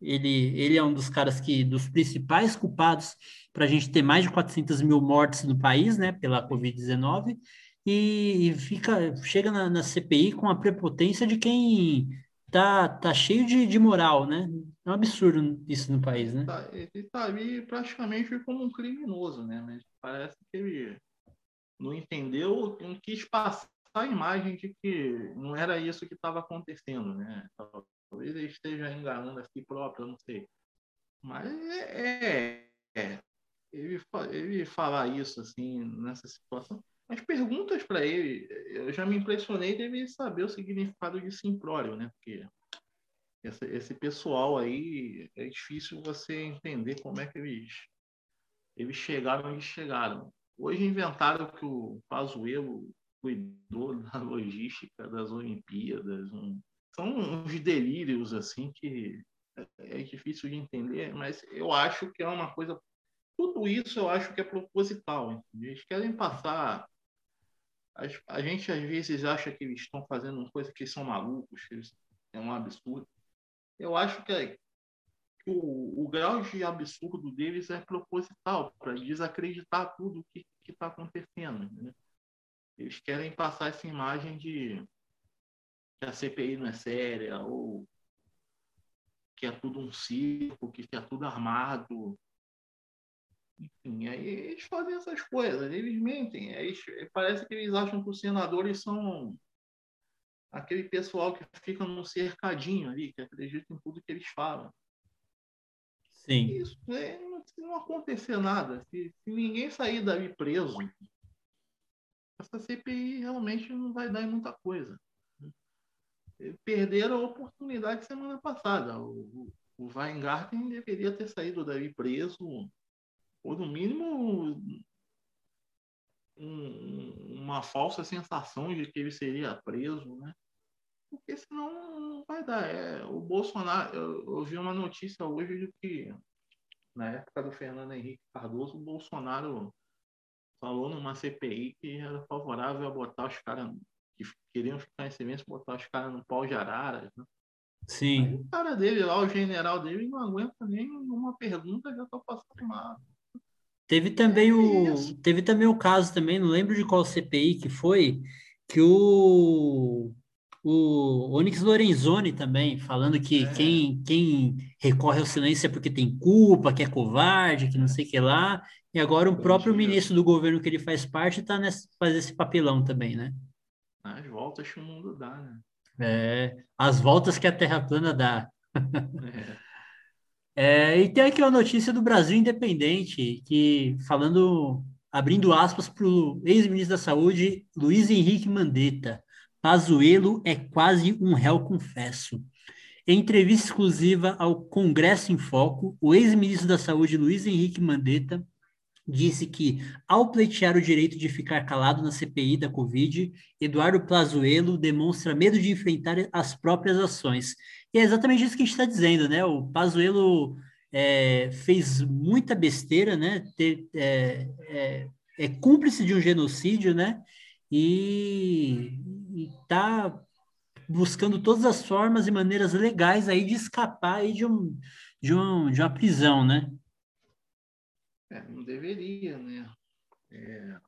ele, ele é um dos caras que, dos principais culpados para a gente ter mais de 400 mil mortes no país, né, pela Covid-19, e, fica, chega na, na, CPI com a prepotência de quem tá, tá cheio de, de moral, né? É um absurdo isso no país, né? Tá, ele tá ali praticamente como um criminoso, né? Mas parece que ele não entendeu, não quis passar a imagem de que não era isso que estava acontecendo, né? Talvez ele esteja enganando a si próprio, não sei. Mas é, é ele, ele falar isso assim nessa situação. As perguntas para ele, eu já me impressionei dele saber o significado de simplório, né? Porque esse, esse pessoal aí é difícil você entender como é que eles eles chegaram onde chegaram. Hoje inventaram que o Pazuello cuidou da logística das Olimpíadas, um, são uns delírios assim que é, é difícil de entender, mas eu acho que é uma coisa. Tudo isso eu acho que é proposital. Entendeu? Eles querem passar. A gente às vezes acha que eles estão fazendo coisa que são malucos, que é um absurdo. Eu acho que, é... que o, o, grau de absurdo deles é proposital, para desacreditar tudo o que está acontecendo. Eles querem passar essa imagem de que a CPI não é séria, ou que é tudo um circo, que é tudo armado. Enfim, aí eles fazem essas coisas, eles mentem. Eles, parece que eles acham que os senadores são aquele pessoal que fica num cercadinho ali, que acredita em tudo que eles falam. Sim. Isso, é, se não acontecer nada, se, se ninguém sair dali preso, essa CPI realmente não vai dar em muita coisa perderam a oportunidade semana passada. O, o Weingarten deveria ter saído daí preso, ou no mínimo um, uma falsa sensação de que ele seria preso, né? Porque senão não vai dar. É, o Bolsonaro, eu, eu vi uma notícia hoje de que na época do Fernando Henrique Cardoso, o Bolsonaro falou numa CPI que era favorável a botar os caras que queriam ficar em silêncio, botar os caras no pau de araras, né? Sim. Aí o cara dele lá, o general dele, não aguenta nem uma pergunta, já tá passando mal. Teve também é o isso. teve também o caso também, não lembro de qual CPI que foi, que o o Onyx Lorenzoni também falando que é. quem quem recorre ao silêncio é porque tem culpa, que é covarde, que não sei o que lá. E agora o próprio ministro do governo que ele faz parte está nesse faz esse papelão também, né? As voltas que o mundo dá, né? É, as voltas que a Terra plana dá. é. É, e tem aqui uma notícia do Brasil Independente, que falando, abrindo aspas para o ex-ministro da Saúde, Luiz Henrique Mandetta. Pazuello é quase um réu confesso. Em entrevista exclusiva ao Congresso em Foco, o ex-ministro da Saúde, Luiz Henrique Mandetta, disse que, ao pleitear o direito de ficar calado na CPI da Covid, Eduardo Plazuelo demonstra medo de enfrentar as próprias ações. E é exatamente isso que a gente está dizendo, né? O Plazuelo é, fez muita besteira, né? É, é, é, cúmplice de um genocídio, né? E está buscando todas as formas e maneiras legais aí de escapar aí de, um, de, um, de uma prisão, né? É, não deveria, né? É,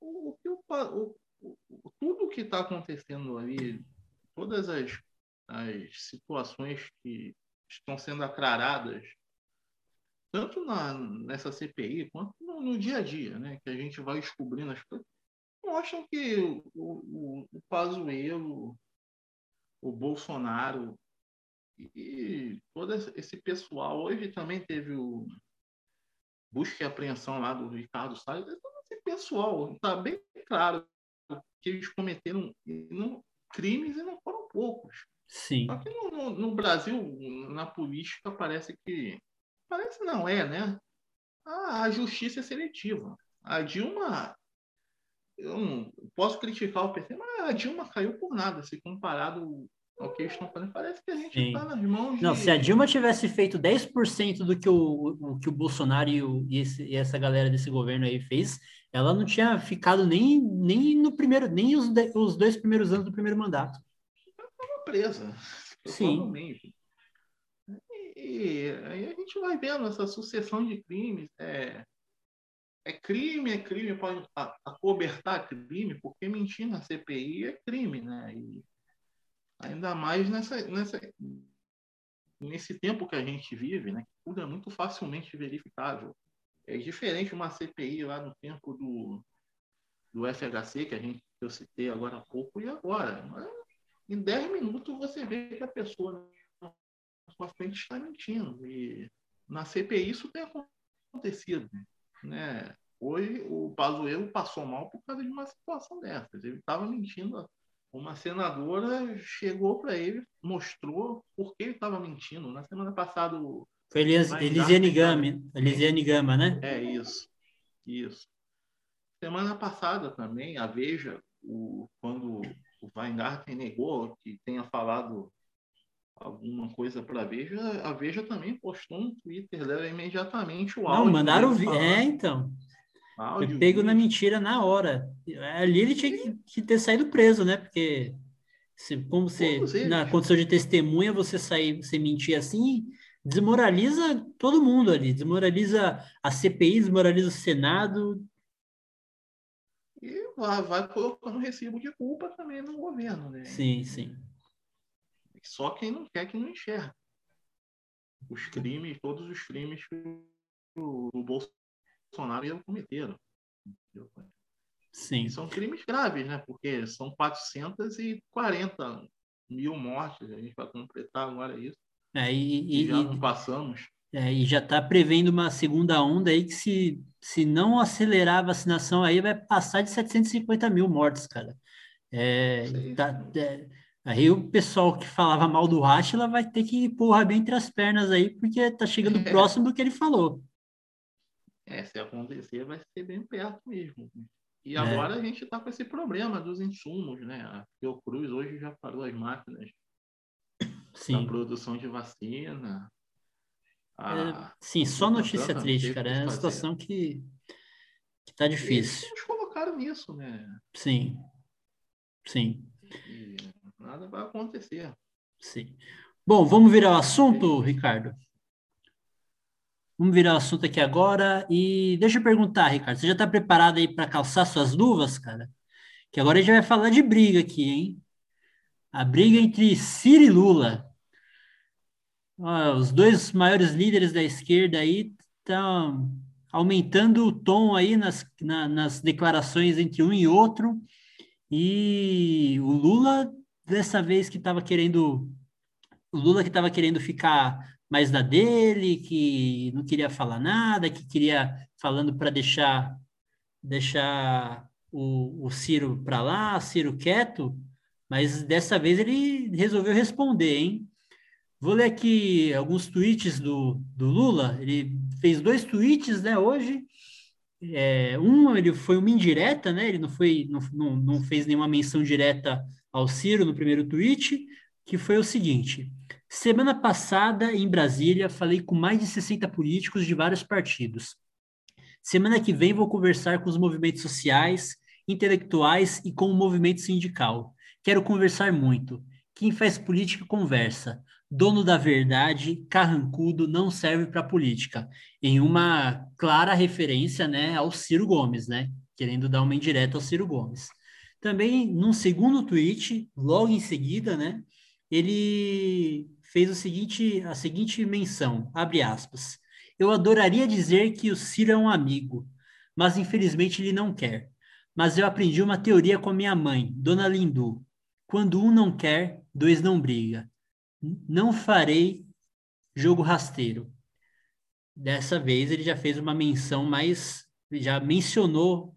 o, o, o, o, tudo que está acontecendo ali, todas as, as situações que estão sendo aclaradas, tanto na, nessa CPI quanto no, no, dia a dia, né? Que a gente vai descobrindo as coisas, mostram que o, o, o Pazuello, o Bolsonaro e todo esse pessoal, hoje também teve o busca e apreensão lá do Ricardo Salles, é todo esse pessoal, está bem claro que eles cometeram crimes e não foram poucos. Sim. Só que no, no, no, Brasil, na política, parece que. Parece não é, né? A, a justiça é seletiva. A Dilma. Eu não posso criticar o PT, mas a Dilma caiu por nada, se comparado o que eles estão fazendo, parece que a gente está nas mãos de... Não, se a Dilma tivesse feito 10% do que o, o, que o Bolsonaro e, o, e, esse, e, essa galera desse governo aí fez, ela não tinha ficado nem, nem no primeiro, nem os, de, os dois primeiros anos do primeiro mandato. Presa. Sim. E, aí a gente vai vendo essa sucessão de crimes. É, é crime, é crime, pode acobertar crime, porque mentir na CPI é crime, né? E ainda mais nessa, nessa, nesse tempo que a gente vive, né? Tudo é muito facilmente verificável. É diferente uma CPI lá no tempo do, do FHC, que a gente que eu citei agora há pouco, e agora. Em 10 minutos você vê que a pessoa na sua frente está mentindo. E na CPI isso tem acontecido. Né? Hoje o Pazuello passou mal por causa de uma situação dessas. Ele estava mentindo. Uma senadora chegou para ele, mostrou por que ele estava mentindo. Na semana passada, foi Elis, Elisiane Gama, Elisiane Gama, né? É isso, isso. Semana passada também, a Veja, o, quando o Weingarten negou que tenha falado alguma coisa para a Veja, a Veja também postou no Twitter dela imediatamente o áudio. Não, mandaram vi... É, então. Áudio, Foi pego na mentira na hora. Ali ele tinha que, que ter saído preso, né? Porque se, como você, na condição de testemunha, você sair, você mentir assim, desmoraliza todo mundo ali, desmoraliza a CPI, desmoraliza o Senado. E vai, vai colocando recibo de culpa também no governo, né? Sim, sim. Só quem não quer que não enxerga. Os crimes, todos os crimes que o, o Bolsonaro ia cometeram. Sim. E são crimes graves, né? Porque são 440 mil mortes, a gente vai completar agora isso. É, e, e, já não passamos. É, e já está prevendo uma segunda onda aí que se, se não acelerar a vacinação aí vai passar de 750 mil mortes, cara. É, tá, é, aí o pessoal que falava mal do Rachela vai ter que empurrar bem entre as pernas aí, porque tá chegando próximo do que ele falou. É, se acontecer vai ser bem perto mesmo. E é. agora a gente está com esse problema dos insumos, né? A Fiocruz hoje já parou as máquinas Sim. produção de vacina. A... É, sim, só notícia triste, cara. É uma situação que, que tá difícil. Eles colocaram nisso, né? Sim. Sim. E nada vai acontecer. Sim. Bom, vamos virar o assunto, Ricardo? Vamos virar o assunto aqui agora. E deixa eu perguntar, Ricardo, você já está preparado aí para calçar suas luvas, cara? Que agora a gente vai falar de briga aqui, hein? A briga entre Ciro e Lula. Os dois maiores líderes da esquerda aí estão aumentando o tom aí nas, na, nas declarações entre um e outro. E o Lula, dessa vez que estava querendo. O Lula que estava querendo ficar mais da dele, que não queria falar nada, que queria falando para deixar deixar o, o Ciro para lá, Ciro quieto. Mas dessa vez ele resolveu responder, hein? Vou ler aqui alguns tweets do, do Lula. Ele fez dois tweets, né, hoje. É, um, ele foi uma indireta, né? Ele não foi, não, não, não fez nenhuma menção direta ao Ciro no primeiro tweet, que foi o seguinte: Semana passada, em Brasília, falei com mais de 60 políticos de vários partidos. Semana que vem vou conversar com os movimentos sociais, intelectuais e com o movimento sindical. Quero conversar muito. Quem faz política conversa. Dono da verdade, carrancudo, não serve para política. Em uma clara referência né, ao Ciro Gomes, né? Querendo dar uma indireta ao Ciro Gomes. Também, num segundo tweet, logo em seguida, né? Ele fez o seguinte, a seguinte menção, abre aspas. Eu adoraria dizer que o Ciro é um amigo, mas infelizmente ele não quer. Mas eu aprendi uma teoria com a minha mãe, Dona Lindu. Quando um não quer, dois não briga. Não farei jogo rasteiro. Dessa vez ele já fez uma menção mais, já mencionou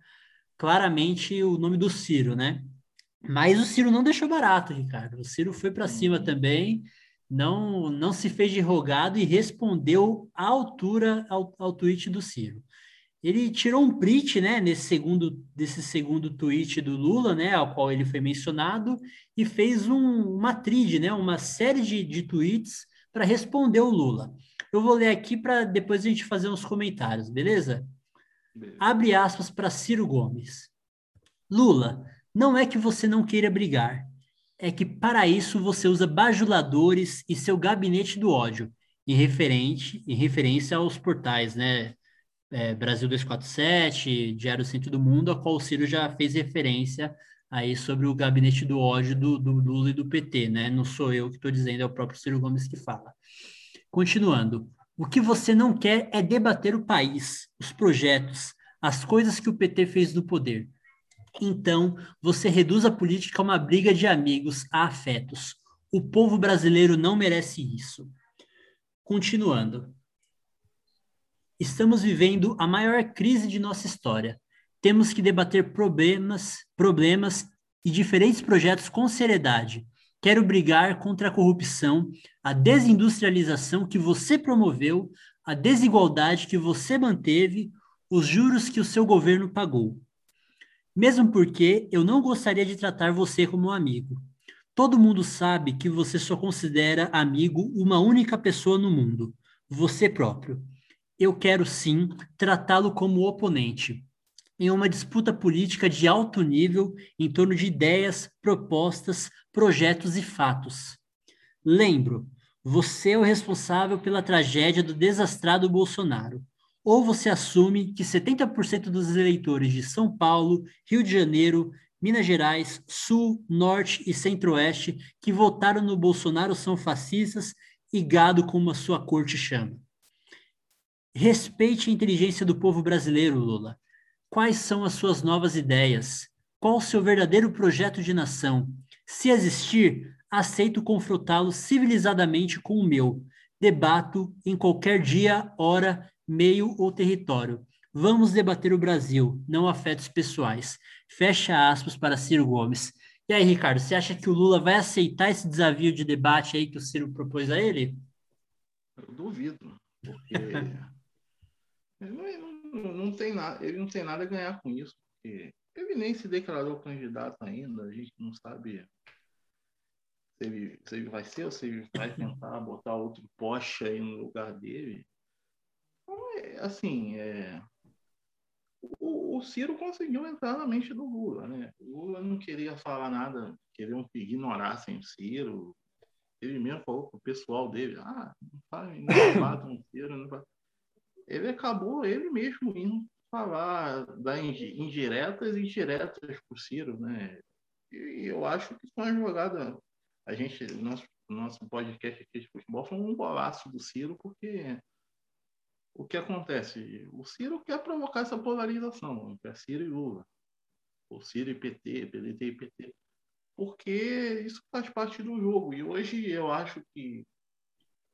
claramente o nome do Ciro, né? Mas o Ciro não deixou barato, Ricardo. O Ciro foi para cima também, não não se fez de rogado e respondeu à altura ao, ao tweet do Ciro ele tirou um print, né, nesse segundo, desse segundo tweet do Lula, né, ao qual ele foi mencionado, e fez um, uma trid, né, uma série de, de tweets para responder o Lula. Eu vou ler aqui para depois a gente fazer uns comentários, beleza? Beleza. Abre aspas para Ciro Gomes. Lula, não é que você não queira brigar, é que para isso você usa bajuladores e seu gabinete do ódio, em, referente, em referência aos portais, né? É, Brasil 247, Diário Centro do Mundo, a qual o Ciro já fez referência aí sobre o gabinete do ódio do, do Lula e do PT, né? Não sou eu que estou dizendo, é o próprio Ciro Gomes que fala. Continuando, o que você não quer é debater o país, os projetos, as coisas que o PT fez no poder. Então, você reduz a política a uma briga de amigos, a afetos. O povo brasileiro não merece isso. Continuando. Estamos vivendo a maior crise de nossa história. Temos que debater problemas, problemas e diferentes projetos com seriedade. Quero brigar contra a corrupção, a desindustrialização que você promoveu, a desigualdade que você manteve, os juros que o seu governo pagou. Mesmo porque eu não gostaria de tratar você como um amigo. Todo mundo sabe que você só considera amigo uma única pessoa no mundo, você próprio. Eu quero sim tratá-lo como oponente, em uma disputa política de alto nível em torno de ideias, propostas, projetos e fatos. Lembro, você é o responsável pela tragédia do desastrado Bolsonaro. Ou você assume que 70% dos eleitores de São Paulo, Rio de Janeiro, Minas Gerais, Sul, Norte e Centro-Oeste que votaram no Bolsonaro são fascistas e gado como a sua corte chama. Respeite a inteligência do povo brasileiro, Lula. Quais são as suas novas ideias? Qual o seu verdadeiro projeto de nação? Se existir, aceito confrontá-lo civilizadamente com o meu. Debato em qualquer dia, hora, meio ou território. Vamos debater o Brasil, não afetos pessoais. Fecha aspas para Ciro Gomes. E aí, Ricardo, você acha que o Lula vai aceitar esse desafio de debate aí que o Ciro propôs a ele? Eu duvido, porque não, não, tem nada, ele não tem nada a ganhar com isso, porque ele nem se declarou candidato ainda, a gente não sabe se ele, se ele vai ser ou se ele vai tentar botar outro poste aí no lugar dele. Então, é, assim, é, o, o, Ciro conseguiu entrar na mente do Lula, né? O Lula não queria falar nada, queriam que ignorassem o Ciro. Ele mesmo falou pro pessoal dele, ah, não faz, não batam o Ciro, não Ele acabou ele mesmo indo falar da indiretas e diretas para o Ciro, né? E eu acho que foi uma jogada. A gente, nosso, nosso podcast aqui de futebol foi um golaço do Ciro, porque o que acontece? O Ciro quer provocar essa polarização entre Ciro e Lula, o Ciro e PT, PDT e PT, porque isso faz parte do jogo. E hoje eu acho que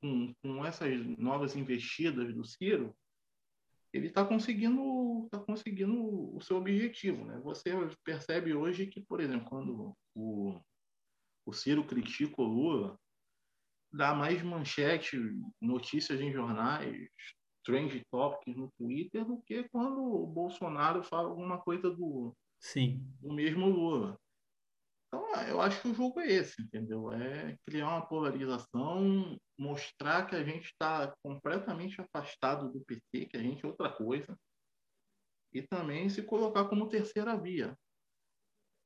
com, com essas novas investidas do Ciro, ele está conseguindo, tá conseguindo o seu objetivo. Né? Você percebe hoje que, por exemplo, quando o, o Ciro critica o Lula, dá mais manchete, notícias em jornais, trend topics no Twitter, do que quando o Bolsonaro fala alguma coisa do, Sim. do mesmo Lula. Então, eu acho que o jogo é esse, entendeu? É criar uma polarização, mostrar que a gente está completamente afastado do PT, que a gente é outra coisa, e também se colocar como terceira via.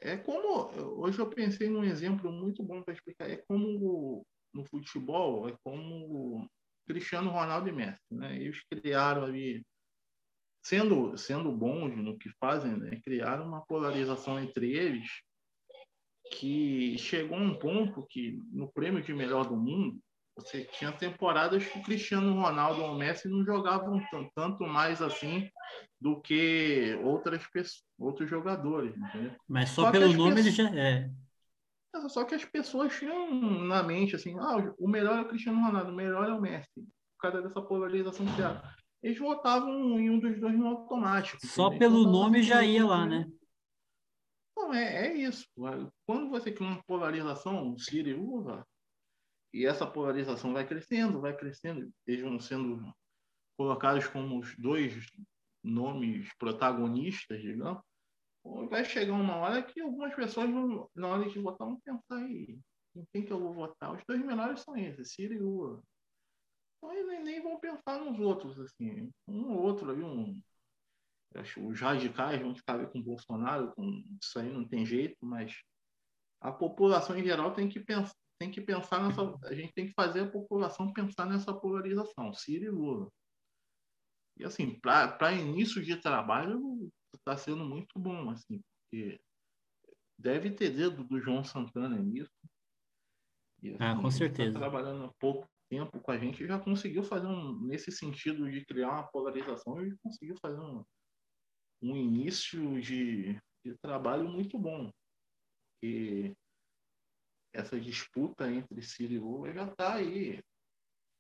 É como, hoje eu pensei num exemplo muito bom para explicar, é como no futebol, é como Cristiano Ronaldo e Messi, né? Eles criaram ali, sendo, sendo bons no que fazem, né? criaram uma polarização entre eles que chegou um ponto que no prêmio de melhor do mundo você tinha temporadas que o Cristiano Ronaldo ou o Messi não jogavam tanto mais assim do que outras pessoas, outros jogadores, entendeu? Mas só, só pelo nome pessoas... ele já é. Só que as pessoas tinham na mente assim, ah, o melhor é o Cristiano Ronaldo, o melhor é o Messi, por causa dessa polarização que Eles votavam em um dos dois no automático. Só pelo nome já ia lá, né? É, é isso. Quando você cria uma polarização, Ciro e Lula, e essa polarização vai crescendo, vai crescendo, eles vão sendo colocados como os dois nomes protagonistas, digamos, vai chegar uma hora que algumas pessoas vão, na hora de votar, vão pensar aí, em quem que eu vou votar? Os dois menores são esses, Ciro e Lula. Então eles nem, nem vão pensar nos outros, assim, um ou outro ali, um os radicais vão ficar com Bolsonaro, com isso aí não tem jeito, mas a população em geral tem que pensar, tem que pensar nessa, a gente tem que fazer a população pensar nessa polarização, Ciro e Lula. E assim, para início de trabalho está sendo muito bom, assim, porque deve ter dedo do João Santana nisso. E, assim, ah, com tá certeza. Tá trabalhando há pouco tempo com a gente já conseguiu fazer um nesse sentido de criar uma polarização e conseguiu fazer um, um início de, de trabalho muito bom. E essa disputa entre Ciro e Lula já está aí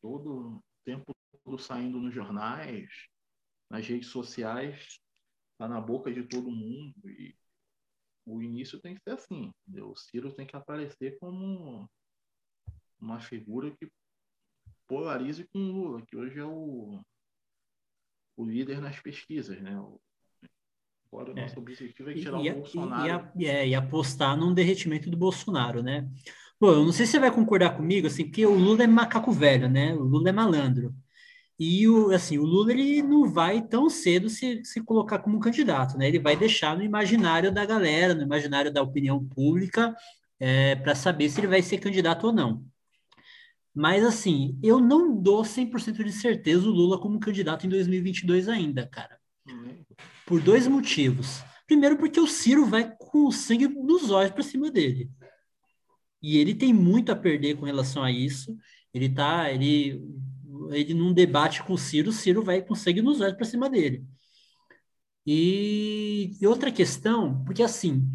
todo o tempo todo saindo nos jornais, nas redes sociais, está na boca de todo mundo e o início tem que ser assim. Entendeu? O Ciro tem que aparecer como uma figura que polarize com Lula, que hoje é o, o líder nas pesquisas, né? O, agora o é. nosso objetivo é tirar e, o Bolsonaro. E, é, e apostar num derretimento do Bolsonaro, né? Bom, eu não sei se você vai concordar comigo, assim, porque o Lula é macaco velho, né? O Lula é malandro. E o, assim, o Lula ele não vai tão cedo se, se colocar como candidato, né? Ele vai deixar no imaginário da galera, no imaginário da opinião pública, é, para saber se ele vai ser candidato ou não. Mas, assim, eu não dou 100% de certeza o Lula como candidato em 2022 ainda, cara. Por dois motivos. Primeiro, porque o Ciro vai com o sangue nos olhos para cima dele. E ele tem muito a perder com relação a isso. Ele tá, ele, ele num debate com o Ciro, o Ciro vai com sangue nos olhos para cima dele. E, e outra questão, porque assim,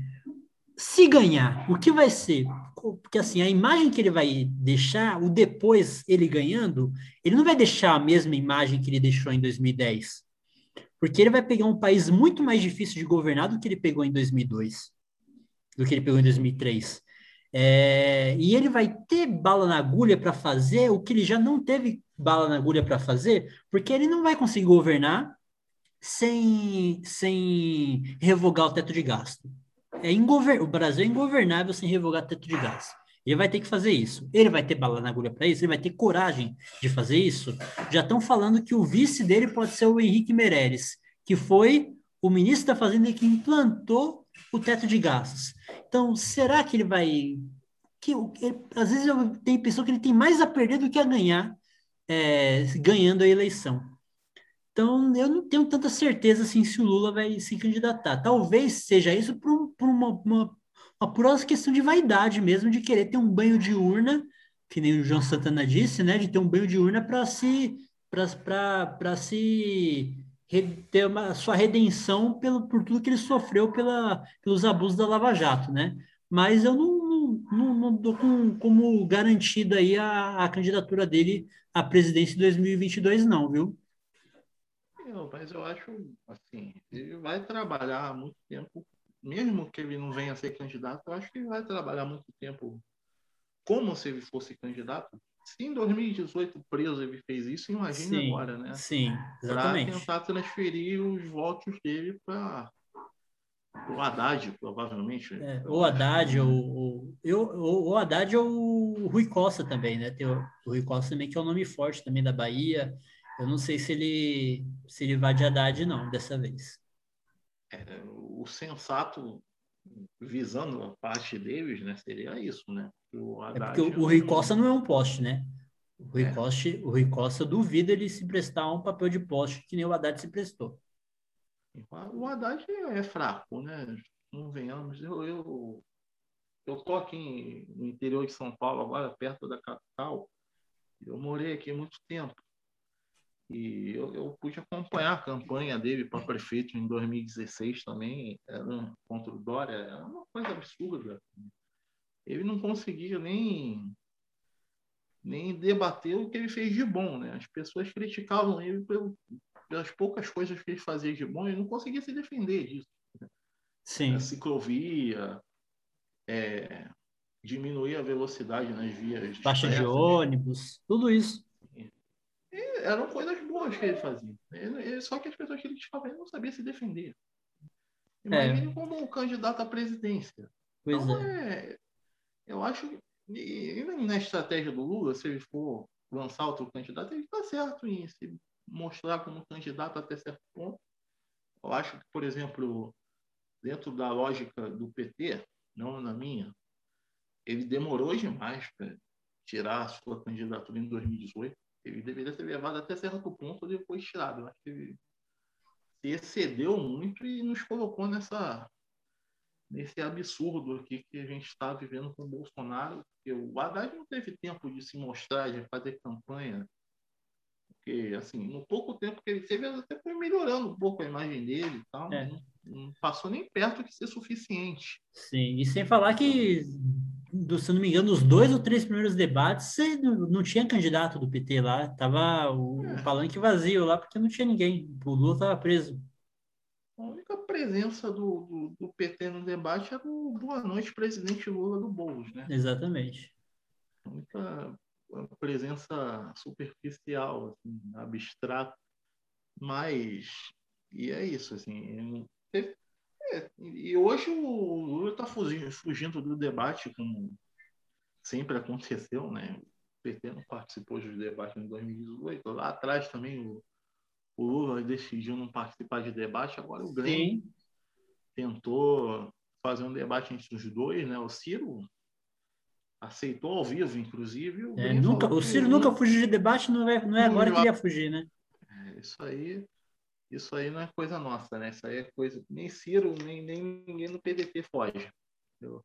se ganhar, o que vai ser? Porque assim, a imagem que ele vai deixar, o depois ele ganhando, ele não vai deixar a mesma imagem que ele deixou em 2010. Porque ele vai pegar um país muito mais difícil de governar do que ele pegou em 2002, do que ele pegou em 2003. É, e ele vai ter bala na agulha para fazer o que ele já não teve bala na agulha para fazer, porque ele não vai conseguir governar sem, sem revogar o teto de gasto é ingovern... o Brasil é ingovernável sem revogar teto de gás. Ele vai ter que fazer isso. Ele vai ter bala na agulha para isso? Ele vai ter coragem de fazer isso? Já estão falando que o vice dele pode ser o Henrique Meirelles, que foi o ministro da Fazenda que implantou o teto de gastos. Então, será que ele vai. Que, ele, às vezes eu tenho a impressão que ele tem mais a perder do que a ganhar é, ganhando a eleição. Então, eu não tenho tanta certeza assim, se o Lula vai se candidatar. Talvez seja isso por uma, uma, uma pura questão de vaidade mesmo, de querer ter um banho de urna, que nem o João Santana disse, né? De ter um banho de urna para se para se ter uma sua redenção pelo, por tudo que ele sofreu pela, pelos abusos da Lava Jato, né? Mas eu não, não, não dou com, como garantida aí a, a candidatura dele à presidência em 2022, não, viu? Não, mas eu acho assim, ele vai trabalhar muito tempo, mesmo que ele não venha a ser candidato, eu acho que ele vai trabalhar muito tempo como se ele fosse candidato. Se em 2018 preso ele fez isso, imagine sim, agora, né? Sim, exatamente. Para tentar transferir os votos dele para o Haddad, provavelmente. É, o Haddad, ou, o, eu, o, o Haddad ou o Rui Costa também, né? Tem o, o Rui Costa também, que é um nome forte também da Bahia. Eu não sei se ele se ele vai de Haddad, não, dessa vez. É, o sensato, visando a parte deles, né, seria isso, né? O é porque o, o Rui Costa não é um poste, né? O Rui, é. Costa, o Rui Costa duvida ele se prestar um papel de poste que nem o Haddad se prestou. O Haddad é fraco, né? Não venhamos. Eu, eu, eu tô aqui no interior de São Paulo, agora perto da capital. Eu morei aqui muito tempo. E eu, eu pude acompanhar a campanha dele para prefeito em 2016 também, era contra o Dória, era uma coisa absurda. Ele não conseguia nem nem debater o que ele fez de bom, né? As pessoas criticavam ele pelo, pelas poucas coisas que ele fazia de bom, ele não conseguia se defender disso. Né? Sim. A ciclovia, é, diminuir a velocidade nas vias. Baixa de ônibus, tudo isso. Eram coisas boas que ele fazia. Ele, só que as pessoas que ele estava não sabiam se defender. Imagine é. como um candidato à presidência. Pois então, é. é. Eu acho que na estratégia do Lula, se ele for lançar outro candidato, ele está certo em se mostrar como candidato até certo ponto. eu acho que, por exemplo, dentro da lógica do PT, não na minha, ele demorou demais para tirar a sua candidatura em 2018. Ele deveria ter levado até certo ponto depois tirado. Eu acho que ele se excedeu muito e nos colocou nessa nesse absurdo aqui que a gente está vivendo com o Bolsonaro. Porque o Haddad não teve tempo de se mostrar, de fazer campanha. Porque, assim, no pouco tempo que ele teve, até foi melhorando um pouco a imagem dele e tal. É. Não, não passou nem perto de ser suficiente. Sim, e sem falar que do, se não me engano, os dois ou três primeiros debates, não, não tinha candidato do PT lá, tava o, é. o palanque vazio lá, porque não tinha ninguém, o Lula estava preso. A única presença do, do, do, PT no debate era o Boa Noite, presidente Lula do Boulos, né? Exatamente. A única presença superficial, assim, abstrata, mas e é isso, assim, teve, é, e hoje o Lula está fugindo, do debate, como sempre aconteceu, né? O PT não participou dos debates em 2018. Lá atrás também o, o Lula decidiu não participar de debate. Agora o Grêmio tentou fazer um debate entre os dois, né? O Ciro aceitou ao vivo, inclusive. O, é, nunca, o Ciro nunca fugiu de debate, não é, não é agora que ia fugir, né? É, isso aí isso aí não é coisa nossa, né? Isso aí é coisa. Nem Ciro, nem, nem ninguém no PDT foge. Entendeu?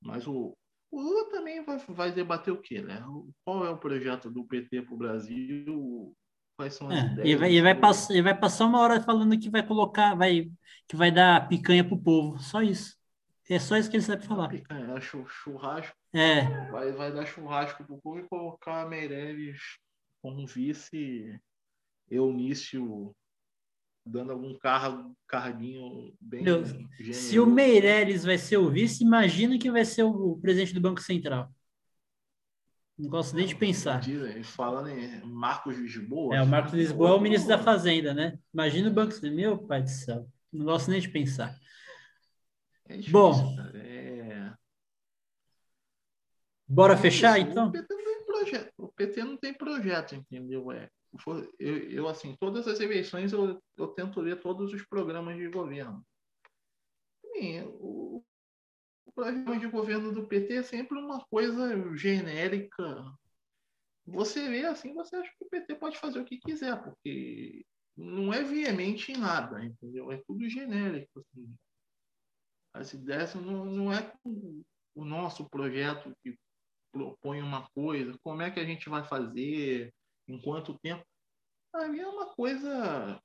Mas o, o Lula também vai, vai debater o quê, né? Qual é o projeto do PT para o Brasil? Quais são as é, ideias? E vai, e, vai pass, e vai passar uma hora falando que vai colocar, vai, que vai dar picanha para o povo. Só isso. É só isso que ele sabe falar. Picanha, churrasco. É. Vai, vai dar churrasco para o povo e colocar Meirelles como vice Eunício dando algum carro, carguinho bem. Meu, se o Meirelles vai ser o vice, imagina que vai ser o presidente do Banco Central. Não gosto nem de pensar. Falando em Marcos Lisboa. É, o Marcos Lisboa é o ministro da Fazenda, né? Imagina o Banco Central. Meu pai do céu. Não gosto nem de pensar. É difícil, Bom. É... Bora é fechar, então? O PT não tem projeto. O PT não tem projeto, entendeu? É eu, eu, assim, todas as eleições eu, eu tento ler todos os programas de governo. O, o programa de governo do PT é sempre uma coisa genérica. Você vê assim, você acha que o PT pode fazer o que quiser, porque não é veemente em nada, entendeu? É tudo genérico. Assim. As ideias não, não é o nosso projeto que propõe uma coisa, como é que a gente vai fazer, em quanto tempo. Ali é uma coisa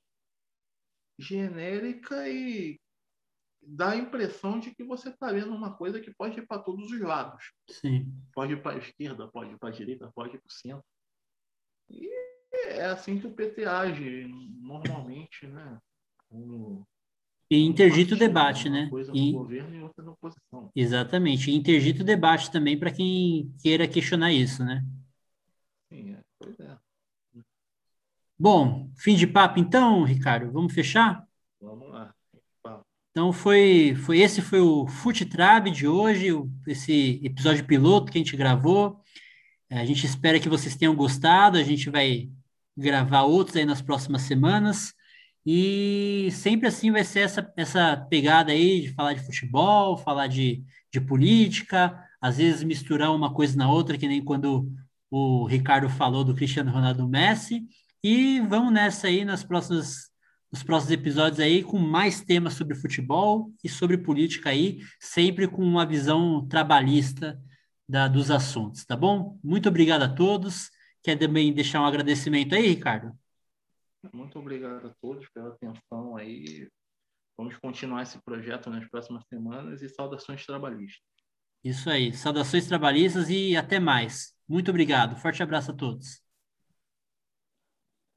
genérica e dá a impressão de que você está vendo uma coisa que pode ir para todos os lados. Sim. Pode ir para a esquerda, pode ir para a direita, pode ir para o centro. E é assim que o PT age normalmente, né? E interdita o debate, né? Coisa e... no governo e outra na oposição. Exatamente. E interdita o debate também para quem queira questionar isso, né? Sim, é. pois é. Bom, fim de papo então, Ricardo. Vamos fechar? Vamos lá. Então foi, foi esse foi o Futetrab de hoje, esse episódio piloto que a gente gravou. É, a gente espera que vocês tenham gostado. A gente vai gravar outros aí nas próximas semanas. E sempre assim vai ser essa, essa pegada aí de falar de futebol, falar de, de política, às vezes misturar uma coisa na outra, que nem quando o Ricardo falou do Cristiano Ronaldo Messi. E vamos nessa aí nas próximas, nos próximos episódios aí com mais temas sobre futebol e sobre política aí, sempre com uma visão trabalhista da, dos assuntos, tá bom? Muito obrigado a todos. Quer também deixar um agradecimento aí, Ricardo? Muito obrigado a todos pela atenção aí. Vamos continuar esse projeto nas próximas semanas e saudações trabalhistas. Isso aí, saudações trabalhistas e até mais. Muito obrigado. Forte abraço a todos.